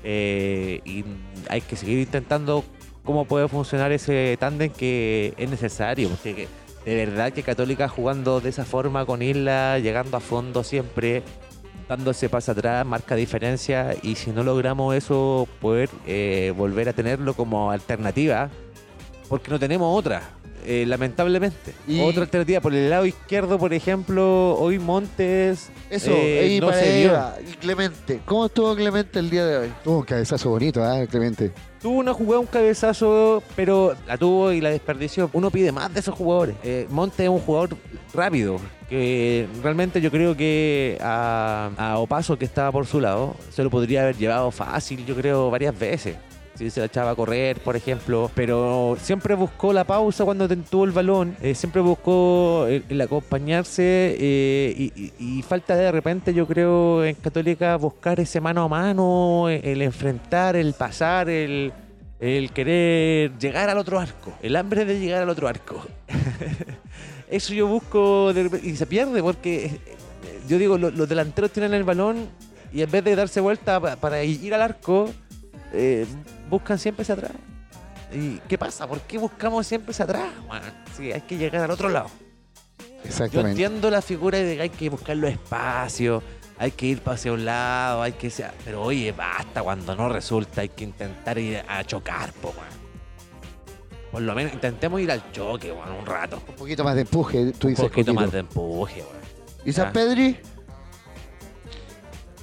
eh, y hay que seguir intentando cómo puede funcionar ese tándem que es necesario, de verdad que Católica jugando de esa forma con Isla, llegando a fondo siempre, dando ese paso atrás, marca diferencia y si no logramos eso, poder eh, volver a tenerlo como alternativa, porque no tenemos otra, eh, lamentablemente. Y- Otra alternativa por el lado izquierdo, por ejemplo, hoy Montes Eso, eh, y no para se y Clemente. ¿Cómo estuvo Clemente el día de hoy? Tuvo un cabezazo bonito, ¿ah, Clemente? Tuvo una jugada, un cabezazo, pero la tuvo y la desperdició. Uno pide más de esos jugadores. Eh, Monte es un jugador rápido, que realmente yo creo que a, a Opaso, que estaba por su lado, se lo podría haber llevado fácil, yo creo, varias veces. Si se la echaba a correr, por ejemplo, pero siempre buscó la pausa cuando tuvo el balón, eh, siempre buscó el, el acompañarse eh, y, falta de repente, yo creo, en Católica buscar ese mano a mano, el, enfrentar, el pasar, el, el querer llegar al otro arco, el hambre de llegar al otro arco. Eso yo busco y se pierde porque eh, yo digo, lo- los delanteros tienen el balón y en vez de darse vuelta pa- para ir al arco, eh, buscan siempre hacia atrás. ¿Y qué pasa? ¿Por qué buscamos siempre hacia atrás? Bueno, sí, hay que llegar al otro lado. Yo Exactamente. entiendo la figura de que hay que buscar los espacios, hay que ir hacia un lado, hay que. Pero oye, basta, cuando no resulta hay que intentar ir a chocar, po, weón. Por lo menos intentemos ir al choque, weón, un rato. Un poquito más de empuje, tú Un dices. poquito Coquito. más de empuje, weón. ¿Y San Ah. Pedri?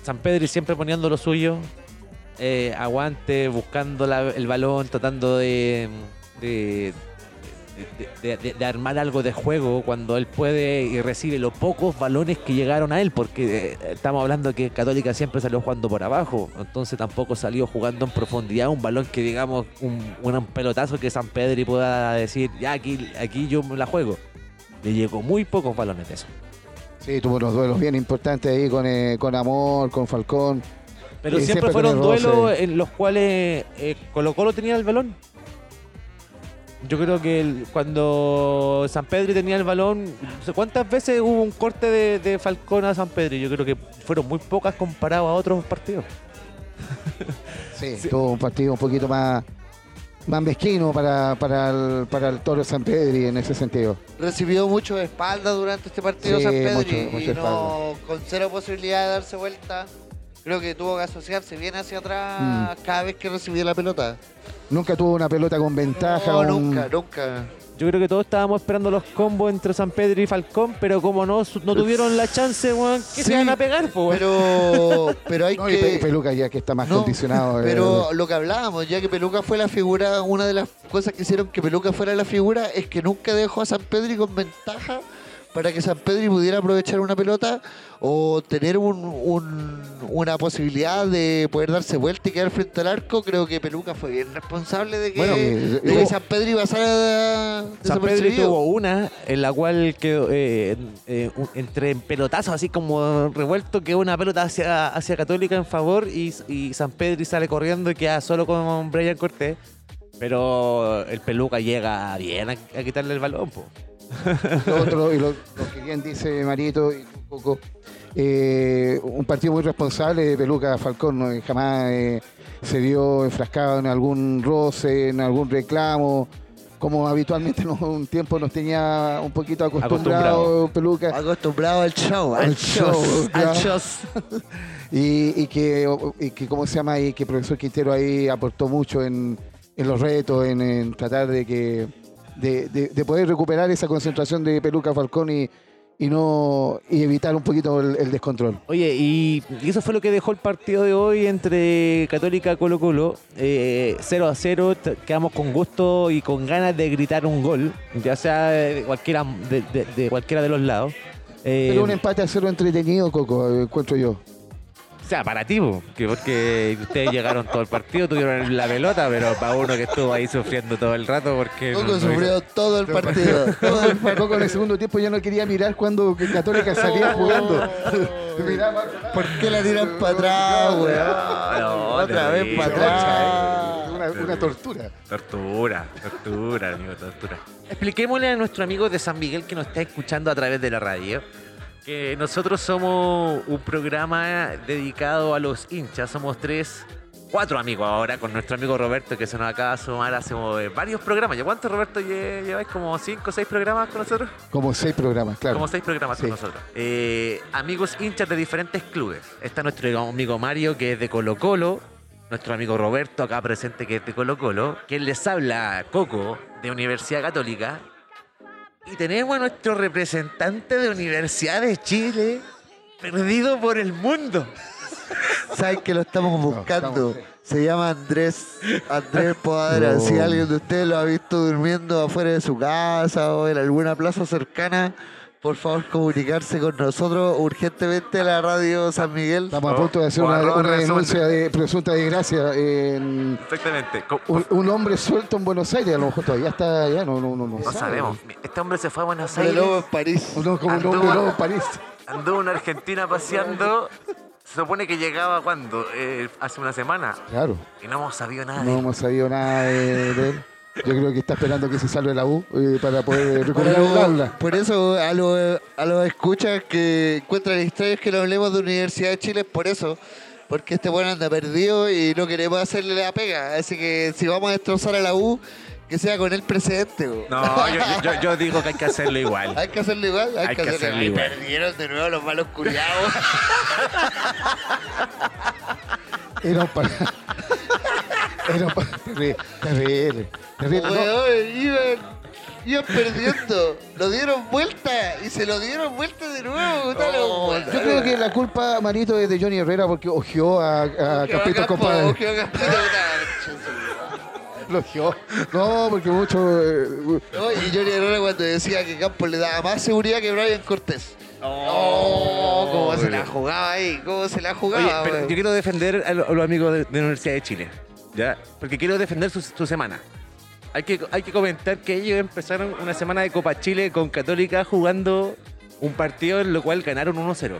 San Pedri siempre poniendo lo suyo. Eh, aguante, buscando el balón, tratando de de, armar algo de juego cuando él puede y recibe los pocos balones que llegaron a él, porque eh, estamos hablando que Católica siempre salió jugando por abajo, entonces tampoco salió jugando en profundidad un balón que digamos un, un pelotazo que San Pedri pueda decir, ya aquí, aquí yo la juego. Le llegó muy pocos balones de eso. Sí, tuvo unos duelos bien importantes ahí con, eh, con Amor, con Falcón. Pero Sí, siempre, fueron duelos en los cuales eh, Colo Colo tenía el balón. Yo creo que el- cuando San Pedro tenía el balón, no sé ¿cuántas veces hubo un corte de, de Falcón a San Pedro? Yo creo que fueron muy pocas comparado a otros partidos. Sí, tuvo un partido un poquito más, más mezquino para, para, el, para el Toro San Pedri en ese sentido. Recibió mucho de espalda durante este partido Sí, San Pedri mucho- mucha y no, con cero posibilidad de darse vuelta. Creo que tuvo que asociarse bien hacia atrás Mm. cada vez que recibía la pelota. Nunca tuvo una pelota con ventaja. No, un- nunca, nunca. Yo creo que todos estábamos esperando los combos entre San Pedro y Falcón, pero como no, no tuvieron la chance, weón, ¿qué Sí, se van a pegar, po, weón? Pero, pero hay No, y Pe- que... Peluca ya que está más No, condicionado. eh, Pero lo que hablábamos, ya que Peluca fue la figura, una de las cosas que hicieron que Peluca fuera la figura es que nunca dejó a San Pedri con ventaja para que San Pedri pudiera aprovechar una pelota o tener un- un- una posibilidad de poder darse vuelta y quedar frente al arco. Creo que Peluca fue bien responsable de que, Bueno, de eh, que eh, San Pedri pasara San Pedro desapercibido. tuvo una en la cual quedó eh, eh, entre pelotazos así como revuelto que una pelota hacia, hacia Católica en favor y, y San Pedro sale corriendo y queda solo con Brian Cortés. Pero el peluca llega bien a, a quitarle el balón. po. Lo otro, y lo, lo que bien dice Marito, y un poco, eh, un partido muy responsable de Peluca Falcón, ¿no? Jamás eh, se vio enfrascado en algún roce, en algún reclamo, como habitualmente no- un tiempo nos tenía un poquito acostumbrado, Acostumbrado. Peluca, Acostumbrado al show, al, Al show. show, al show. y, y que, y que, ¿cómo se llama? Y que el profesor Quintero ahí aportó mucho en, en los retos, en, en tratar de que de, de- de poder recuperar esa concentración de Peluca Falcón y, y no y evitar un poquito el, el descontrol. Oye, y, eso fue lo que dejó el partido de hoy entre Católica y Colo Colo. Eh, 0 a 0, t- quedamos con gusto y con ganas de gritar un gol, ya sea de cualquiera de, de- de cualquiera de los lados. Eh, Pero un empate a cero entretenido, Coco, eh, encuentro yo. Sea, para ti, que porque ustedes llegaron todo el partido, tuvieron la pelota, pero para uno que estuvo ahí sufriendo todo el rato porque... Coco no- no sufrió todo el partido. todo el partido. Coco en el segundo tiempo ya no quería mirar cuando Católica salía jugando. Miraba- ¿Por qué la tiran para atrás, weón? No, Otra vez para atrás. Una, una tortura. Tortura, tortura, amigo, tortura. Expliquémosle a nuestro amigo de San Miguel que nos está escuchando a través de la radio que nosotros somos un programa dedicado a los hinchas. Somos tres, cuatro amigos ahora con nuestro amigo Roberto que se nos acaba de sumar hace eh, varios programas. ¿Ya cuánto, Roberto, lle- lleváis? ¿Como cinco o seis programas con nosotros? Como seis programas, claro. Como seis programas Sí. con nosotros. Eh, amigos hinchas de diferentes clubes. Está nuestro amigo Mario, que es de Colo Colo. Nuestro amigo Roberto, acá presente, que es de Colo Colo. Quien les habla, Coco, de Universidad Católica. Y tenemos a nuestro representante de Universidad de Chile, perdido por el mundo. ¿Saben que lo estamos buscando? estamos- Se llama Andrés, Andrés Poadra. No. Si alguien de ustedes lo ha visto durmiendo afuera de su casa o en alguna plaza cercana, por favor comunicarse con nosotros urgentemente a la radio San Miguel. Estamos a punto de hacer O una, denuncia de presunta desgracia. en- Exactamente. un, un hombre suelto en Buenos Aires, a lo mejor todavía está allá, no, no, no, no, No sabe. sabemos. Este hombre se fue a Buenos Hombre lobo en Aires. París. Un hombre como un hombre lobo en París. Anduvo en Argentina paseando. Se supone que llegaba cuando? Eh, hace una semana. Claro, Y no hemos sabido nada de no él. hemos sabido nada de, de él. Yo creo que está esperando que se salve la U eh, para poder Por, recuperar el algo- aula. por eso a los a los escuchas que encuentran extraños que no hablemos de Universidad de Chile, es por eso. Porque este bueno anda perdido y no queremos hacerle la pega. Así que si vamos a destrozar a la U, que sea con el presidente. bo. No, yo, yo- yo digo que hay que hacerlo igual. Hay que hacerlo igual, hay, Hay que, que hacerlo, hacerlo igual. Perdieron de nuevo los malos culiados. Era un par- Era pa- terrible, terrible, terrible. No, Weón, iban, iban perdiendo. Lo dieron vuelta y se lo dieron vuelta de nuevo. Dale, weón. Yo creo que la culpa, Marito, es de Johnny Herrera porque ojeó a, a Que haga compadre. que haga po, Lo ojeó. No, porque mucho. eh, No, y Johnny Herrera cuando decía que Campos le daba más seguridad que Brian Cortés. Oh, cómo se la jugaba ahí, cómo se la jugaba. Oye, pero weón. yo quiero defender a, lo- a los amigos de, de la Universidad de Chile, ¿ya? Porque quiero defender su, su semana. Hay que, hay que comentar que ellos empezaron una semana de Copa Chile con Católica jugando un partido en lo cual ganaron 1-0.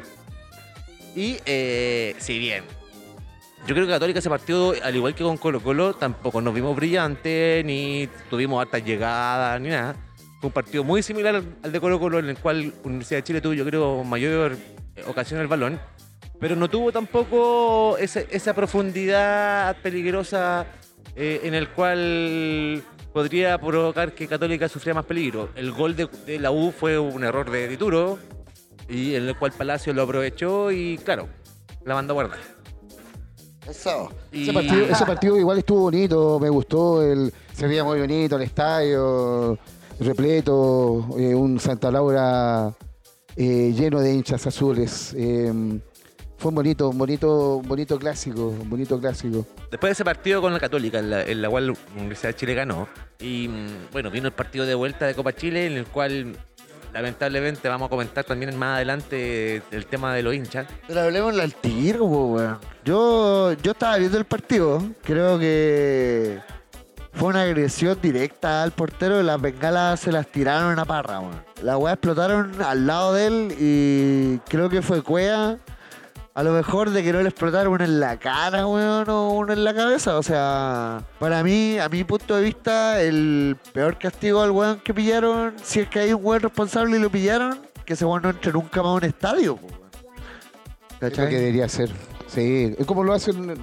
Y eh, si bien yo creo que Católica ese partido, al igual que con Colo Colo, tampoco nos vimos brillantes, ni tuvimos hartas llegadas, ni nada. Fue un partido muy similar al- al de Colo Colo, en el cual Universidad de Chile tuvo, yo creo, mayor eh, ocasión el balón, pero no tuvo tampoco ese- esa profundidad peligrosa eh, en el cual podría provocar que Católica sufriera más peligro. El gol de, de la U fue un error de Dituro, y en el cual Palacio lo aprovechó y, claro, la mandó a guardar. Eso. Y- Ese partido, ese partido igual estuvo bonito, me gustó, el, se veía muy bonito el estadio, repleto, eh, un Santa Laura eh, lleno de hinchas azules. eh, fue un bonito, un bonito, un bonito clásico, un bonito clásico. Después de ese partido con la Católica, en la, en la cual la Universidad de Chile ganó, y mm, bueno, vino el partido de vuelta de Copa Chile, en el cual lamentablemente vamos a comentar también más adelante el tema de los hinchas. Pero hablemos al tiro, weón. Yo, yo estaba viendo el partido. Creo que fue una agresión directa al portero y las bengalas se las tiraron a parra, weón. Las weas explotaron al lado de él y creo que fue Cuea. A lo mejor de que no le uno en la cara, weón, o uno en la cabeza. O sea, para mí, a mi punto de vista, el peor castigo al weón que pillaron, si es que hay un weón responsable y lo pillaron, que ese weón no entre nunca más a un estadio, weón. Es lo ¿Cachai? que debería ser. Sí, es como lo hacen,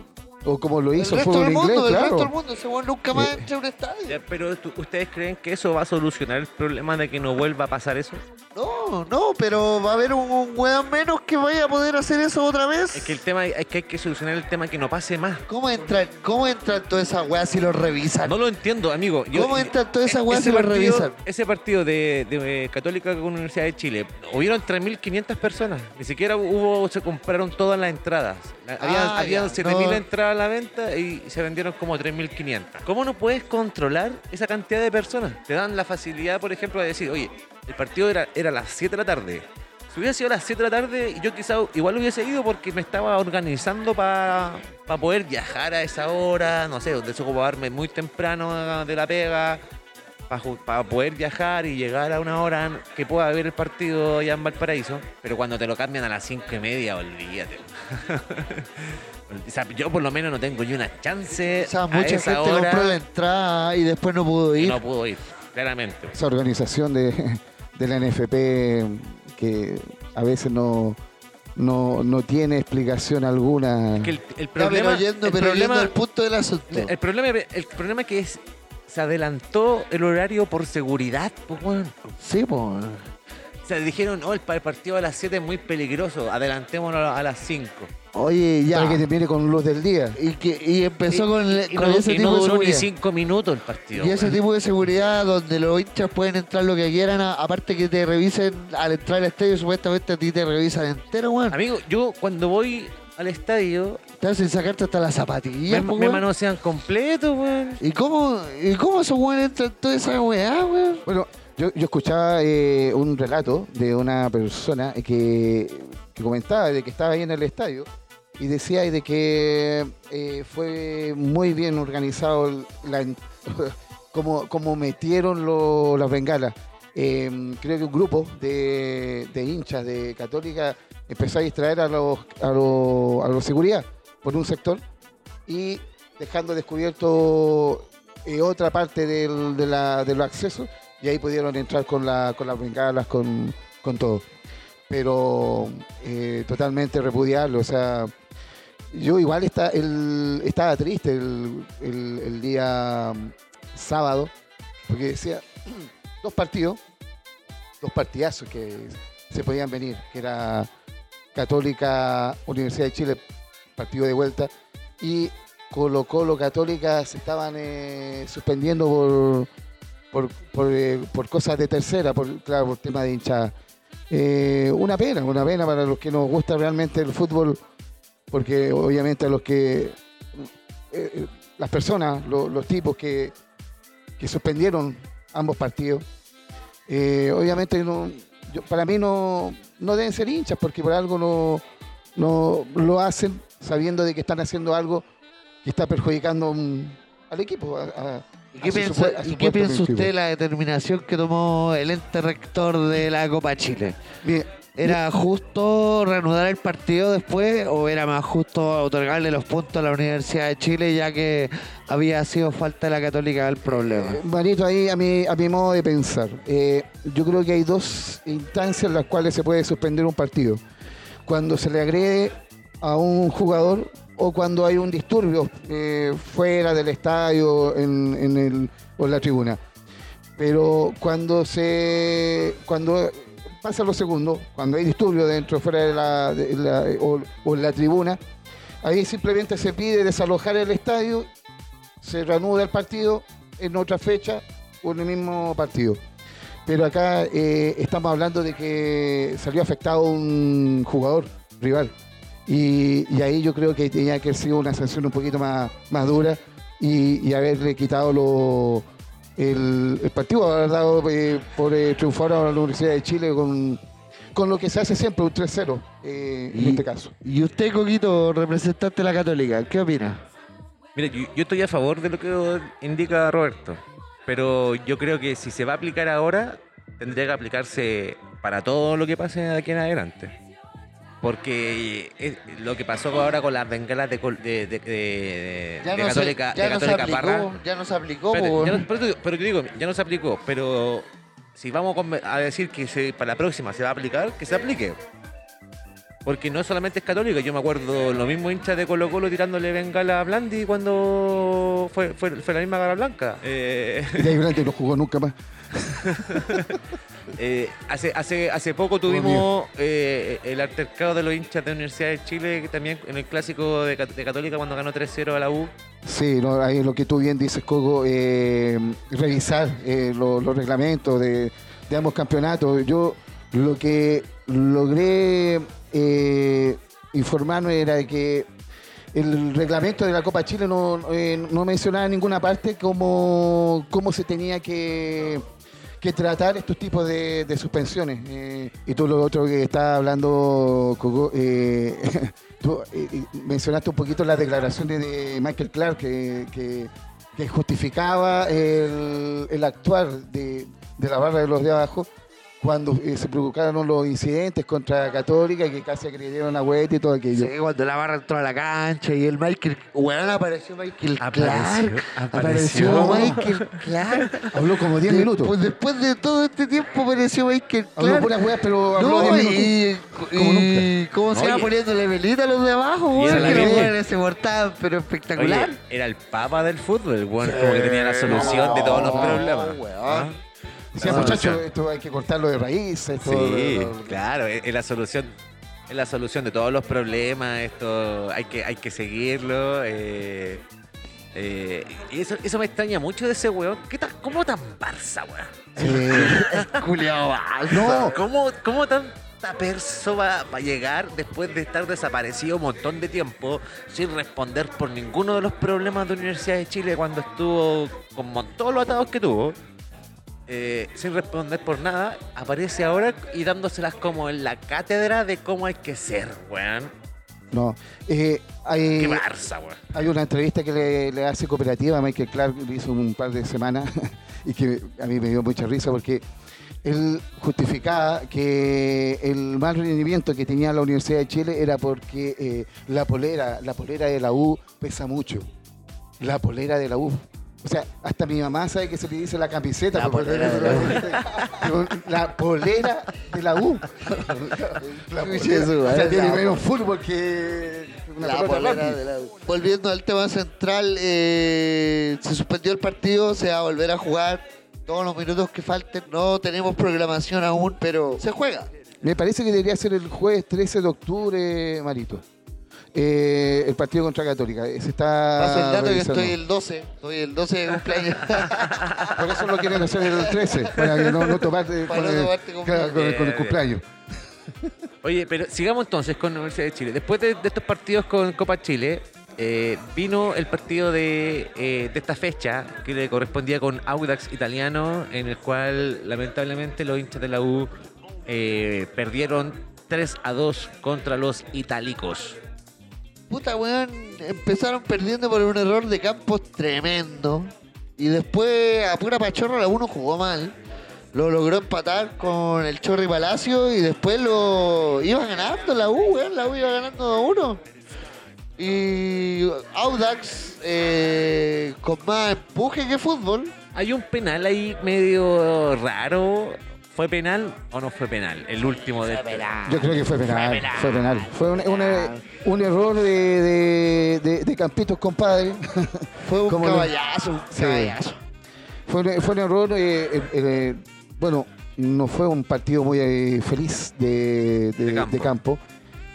o como lo hizo el resto fútbol del mundo, inglés, el claro. resto del mundo, ese weón nunca más entra a un estadio. Ya, Pero ¿ustedes creen que eso va a solucionar el problema de que no vuelva a pasar eso? No, no, pero va a haber un, un weón menos que vaya a poder hacer eso otra vez. Es que el tema es que hay que solucionar el tema que no pase más. ¿Cómo entran, cómo entran todas esas weas si los revisan? No lo entiendo, amigo. Yo- ¿Cómo entran todas esas e- weas si los revisan? Ese partido de, de, eh, Católica con Universidad de Chile, hubieron 3.500 personas. Ni siquiera hubo, se compraron todas las entradas. Habían, Ah, habían ya, 7.000 no. entradas a la venta y se vendieron como 3.500. ¿Cómo no puedes controlar esa cantidad de personas? Te dan la facilidad, por ejemplo, de decir, oye, el partido era, era a las 7 de la tarde. Si hubiera sido a las 7 de la tarde, yo quizá igual hubiese ido porque me estaba organizando para poder viajar a esa hora, no sé, desocuparme muy temprano de la pega, para poder viajar y llegar a una hora que pueda haber el partido allá en Valparaíso. Pero cuando te lo cambian a las 5 y media, olvídate. O sea, yo por lo menos no tengo ni una chance. O sea, mucha gente compró la entrada y después no pudo ir. no pudo ir, claramente. Esa organización de, de la NFP que a veces no, no, no tiene explicación alguna. Es que el, el problema, pero yendo, el pero yendo problema- al punto del asunto. El problema, el problema es que es, se adelantó el horario por seguridad, pues, weón. Sí, pues. Sea, dijeron, oh, el, pa- el partido a las 7 es muy peligroso, adelantémonos a, las 5. Oye, ya. Para que te viene con luz del día. Y, que, y empezó con, el- y con no, ese y tipo no de duró ni seguridad. 5 minutos el partido. Y ese tipo de seguridad donde los hinchas pueden entrar lo que quieran, a- aparte que te revisen al entrar al estadio, supuestamente a ti te revisan entero, weón. Amigo, yo cuando voy al estadio, Te hacen sacarte hasta las me, zapatillas, me weón. manosean completo, weón. ¿Y cómo, ¿Y cómo esos weones entran toda esa weá, weón? Bueno, yo, yo escuchaba eh, un relato de una persona que, comentaba de que estaba ahí en el estadio y decía de que eh, fue muy bien organizado como, metieron las bengalas. Eh, creo que un grupo de, hinchas de Católica empezó a distraer a los, a los, a los seguridad por un sector y dejando descubierto eh, otra parte del- de los accesos y ahí pudieron entrar con, la, con las bengalas, con, con todo. Pero eh, totalmente repudiarlo, o sea, yo igual está, el, estaba triste el, el- el día mm, sábado, porque decía, dos partidos, dos partidazos que se podían venir, que era Católica, Universidad de Chile, partido de vuelta, y Colo Colo Católica se estaban eh, suspendiendo por, por, por, eh, por cosas de tercera, por, claro, por tema de hinchada. Eh, una pena, una pena para los que nos gusta realmente el fútbol, porque obviamente los que, eh, las personas, lo- los tipos que, que suspendieron ambos partidos, obviamente no, para mí no, no deben ser hinchas, porque por algo no, no lo hacen sabiendo de que están haciendo algo que está perjudicando al equipo. a- ¿Y qué piensa, y qué usted de la determinación que tomó el ente rector de la Copa Chile? Bien, ¿Era justo reanudar el partido después o era más justo otorgarle los puntos a la Universidad de Chile ya que había sido falta de la Católica el problema? Eh, Marito, ahí a mi, a mi modo de pensar, eh, yo creo que hay dos instancias en las cuales se puede suspender un partido. Cuando se le agrede a un jugador o cuando hay un disturbio eh, fuera del estadio en, en el, o en la tribuna. Pero cuando se cuando pasa lo segundo, cuando hay disturbio dentro, fuera de la, o en la tribuna, ahí simplemente se pide desalojar el estadio se reanuda el partido en otra fecha o en el mismo partido. Pero acá eh, estamos hablando de que salió afectado un jugador rival. Y, y ahí yo creo que tenía que haber sido una sanción un poquito más, más dura y, y haberle quitado lo- el, el partido, haber dado eh, por eh, triunfar a la Universidad de Chile con, con lo que se hace siempre, un 3-0 eh, en este caso. Y usted, Coquito, representante de la Católica, ¿qué opina? Mira, yo, yo estoy a favor de lo que indica Roberto, pero yo creo que si se va a aplicar ahora, tendría que aplicarse para todo lo que pase de aquí en adelante. Porque es lo que pasó ahora con las bengalas de, col- de, de- de- de Católica, de Católica Parra. ya no se aplicó. Espérate, po, ya no- pero, te digo- pero ya no se aplicó, pero si vamos a decir que se- para la próxima se va a aplicar, que se aplique. Porque no solamente es católica, yo me acuerdo los mismos hinchas de Colo Colo tirándole bengala a Blandi cuando fue, fue, fue la misma gala blanca. Eh, Y de ahí Grande no jugó nunca más. eh, hace, hace, hace poco tuvimos eh, el altercado de los hinchas de la Universidad de Chile, que también en el clásico de, Cat- de Católica cuando ganó 3-0 a la U. Sí, no, ahí lo que tú bien dices, Coco, eh, revisar lo- los reglamentos de, de ambos campeonatos. Yo lo que logré informarme era que el reglamento de la Copa Chile no, no mencionaba en ninguna parte cómo, cómo se tenía que, que tratar estos tipos de, suspensiones. Eh, y tú lo otro que estaba hablando, Coco, eh, eh, eh, mencionaste un poquito las declaraciones de Michael Clark que, que- que justificaba el, el actuar de, de la barra de los de abajo cuando eh, se provocaron los incidentes contra Católica que casi agredieron a Huete y todo aquello. Sí, cuando la barra entró a la cancha y el Michael. Weón, apareció Michael Clark. apareció. Michael Clark. Habló como 10 De- minutos. Pues después de todo este tiempo apareció Michael Habló Clark. puras weas, pero habló No, 10 minutos. y, Como y ¿cómo se Oye. va poniéndole velita a los de abajo, Y era weón? la Que los misma. weones se portaban, pero espectacular. Oye, era el papa del fútbol, bueno, como que tenía la solución de todos los problemas. weón. ¿Ah? Decía, La muchachos, esto hay que cortarlo de raíz. Esto, Sí, lo- lo- claro, es, es la solución. Es la solución de todos los problemas, esto hay que, hay que seguirlo. eh, eh, y eso, eso me extraña mucho de ese weón. ¿Qué tal, ¿Cómo tan Barça, weón? Sí. Balsa. No, ¿Cómo, cómo tanta perso va, va a llegar después de estar desaparecido un montón de tiempo sin responder por ninguno de los problemas de la Universidad de Chile cuando estuvo con todos los atados que tuvo? Eh, sin responder por nada, aparece ahora y dándoselas como en la cátedra de cómo hay que ser, weón. no. Eh, hay, Qué Barça, weón. hay una entrevista que le, le hace cooperativa a Michael Clark, le hizo un par de semanas, y que a mí me dio mucha risa porque él justificaba que el mal rendimiento que tenía la Universidad de Chile era porque eh, la polera, la polera de la U pesa mucho. La polera de la U. O sea, hasta mi mamá sabe que se le dice la camiseta. La polera de la U. Polera de la U. La polera. su o sea, tiene menos fútbol que una La polera de la- Volviendo al tema central, eh, se suspendió el partido, se va a volver a jugar todos los minutos que falten. No tenemos programación aún, pero se juega. Me parece que debería ser el jueves 13 de octubre, Marito. Eh, el partido contra Católica. Eh, Se está Paso el dato que estoy el 12. Estoy el 12 de cumpleaños. Por eso lo quieren hacer el 13, para que no, no tomarte Para con, no el, con- claro, con el- con el cumpleaños. Oye, pero sigamos entonces con la Universidad de Chile. Después de, de estos partidos con Copa Chile, eh, vino el partido de, eh, de esta fecha que le correspondía con Audax Italiano, en el cual lamentablemente los hinchas de la U eh, perdieron 3 a 2 contra los itálicos. Puta, weón, empezaron perdiendo por un error de campos tremendo. Y después, a pura pachorra, la uno jugó mal. Lo logró empatar con el Chorri Palacio y después lo iba ganando la U, weón. La U iba ganando 2-1. Y Audax, eh, con más empuje que fútbol, Hay un penal ahí medio raro. ¿Fue penal o no fue penal? El último de... Yo creo que fue penal. Fue penal. Fue un, un- un error de, de, de- de Campitos, compadre. fue un ¿Cómo lo- caballazo, un Sí. caballazo. Fue, un- fue un error. eh, eh, eh, bueno, no fue un partido muy eh, feliz de, de- De campo. de campo.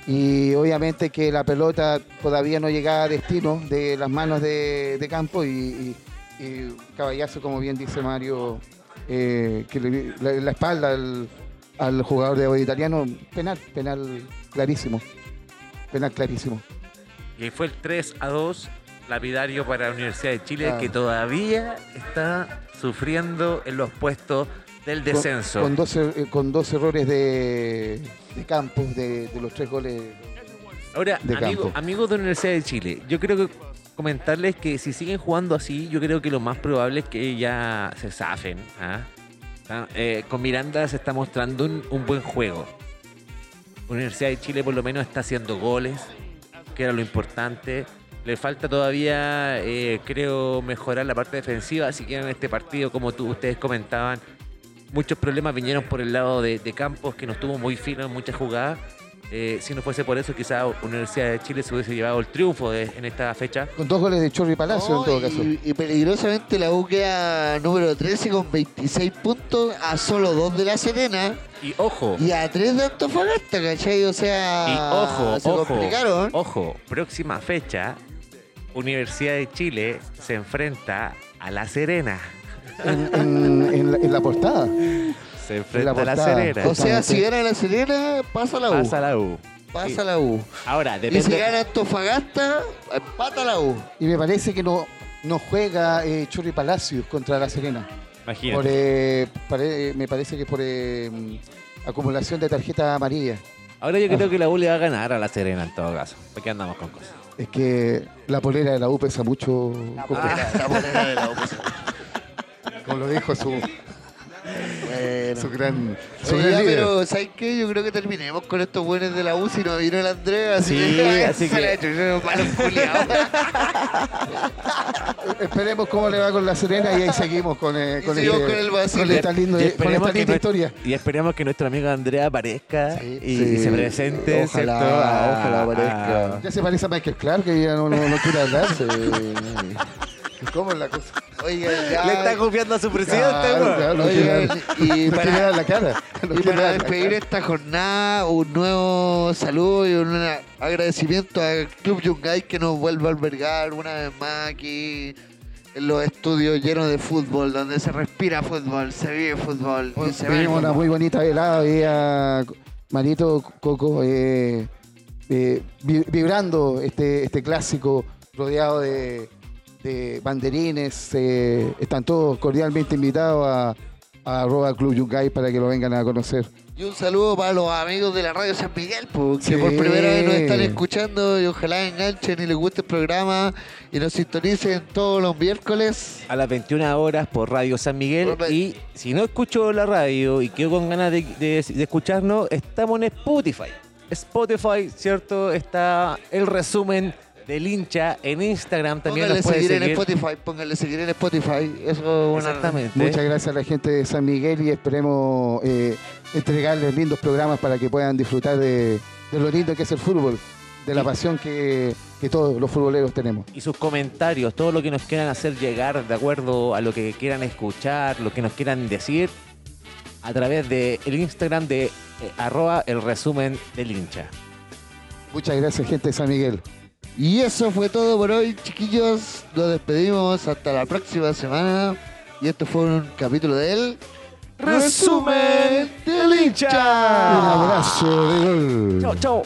Y obviamente que la pelota todavía no llegaba a destino de las manos de, de campo. Y, y- y caballazo, como bien dice Mario, eh, que le, la, la espalda al, al jugador de italiano. Penal, penal clarísimo. Penal clarísimo. Y fue el 3 a 2 lapidario para la Universidad de Chile, que todavía está sufriendo en los puestos del Con- descenso. Con, dos, er- eh, con dos errores de, de Campos, de, de los tres goles. Ahora, de amigo- amigos de la Universidad de Chile, yo creo que comentarles que si siguen jugando así, yo creo que lo más probable es que ya se zafen. ¿ah? Ah, eh, con Miranda se está mostrando un, buen juego. Universidad de Chile por lo menos está haciendo goles, que era lo importante. Le falta todavía, eh, creo, mejorar la parte defensiva, así que en este partido, como tú, ustedes comentaban, muchos problemas vinieron por el lado de, de Campos, que no estuvo muy fino en muchas jugadas. Eh, si no fuese por eso, quizá Universidad de Chile se hubiese llevado el triunfo de- en esta fecha. Con dos goles de Chorri Palacio No, en todo caso. y, peligrosamente la U queda número 13 con 26 puntos a solo 2 de La Serena Y ojo, y a 3 de Antofagasta, ¿cachai? O sea, y ojo, se ojo, complicaron. ojo, próxima fecha, Universidad de Chile se enfrenta a La Serena. En, en- en la, en la portada. Se enfrenta a La. Serena. O sea, si gana La Serena, pasa la U. Pasa la U. Pasa la U. Ahora, Y si depende. gana Antofagasta, empata la U. Y me parece que no, no juega eh, Chorri Palacios contra la Serena. Imagínate. Por, eh, pare- me parece que por eh, acumulación de tarjeta amarilla. Ahora yo creo que la U le va a ganar a la Serena en todo caso. Porque andamos con cosas. Es que la polera de la U pesa mucho. como- La polera de la U. pues. Como lo dijo su, Bueno. su gran, su Oye, gran ya, pero ¿sabes qué? Yo creo que terminemos con estos buenos de la U si no vino el Andrés. Así Sí, que, así que- hecho, yo. Esperemos cómo le va con la Serena y ahí seguimos con, eh, con, este- con el con esta, linda historia. Y esperemos que nuestro amigo Andrea aparezca Sí. y, Sí. y se presente, Ojalá, ojalá a- aparezca. Ya se parece a Michael Clark, que ya no, no, no quiere hablar. ¿Cómo es la cosa? Ya. Le está confiando a su presidente, Claro, y para- dar la cara. No Y quiere para dar la despedir cara. esta jornada, un nuevo saludo y un agradecimiento al Club Yungay que nos vuelve a albergar una vez más aquí en los estudios llenos de fútbol, donde se respira fútbol, se vive fútbol. y se ve el Pedimos una muy bonita velada hoy a Marito Coco eh, eh, vi- vibrando este, este clásico rodeado de, de banderines. eh, están todos cordialmente invitados a, a arroba Club Yungay para que lo vengan a conocer. Y un saludo para los amigos de la radio San Miguel, po, que Sí. por primera vez nos están escuchando y ojalá enganchen y les guste el programa y nos sintonicen todos los miércoles. A las 21 horas por Radio San Miguel. Por Y si no escucho la radio y quedo con ganas de, de- de escucharnos, estamos en Spotify. Spotify, ¿cierto? Está el resumen del hincha en Instagram. También nos puede seguir, seguir. en Spotify, pónganle seguir en Spotify. Eso es una... Exactamente. Muchas gracias a la gente de San Miguel y esperemos eh, entregarles lindos programas para que puedan disfrutar de, de lo lindo que es el fútbol, de la pasión que, que todos los futboleros tenemos. y sus comentarios, todo lo que nos quieran hacer llegar de acuerdo a lo que quieran escuchar, lo que nos quieran decir, a través del Instagram de eh, arroba el resumen del hincha. Muchas gracias, gente de San Miguel. Y eso fue todo por hoy, chiquillos. Nos despedimos hasta la próxima semana. Y esto fue un capítulo del Resumen del Un hincha. abrazo de gol. Chao, chao.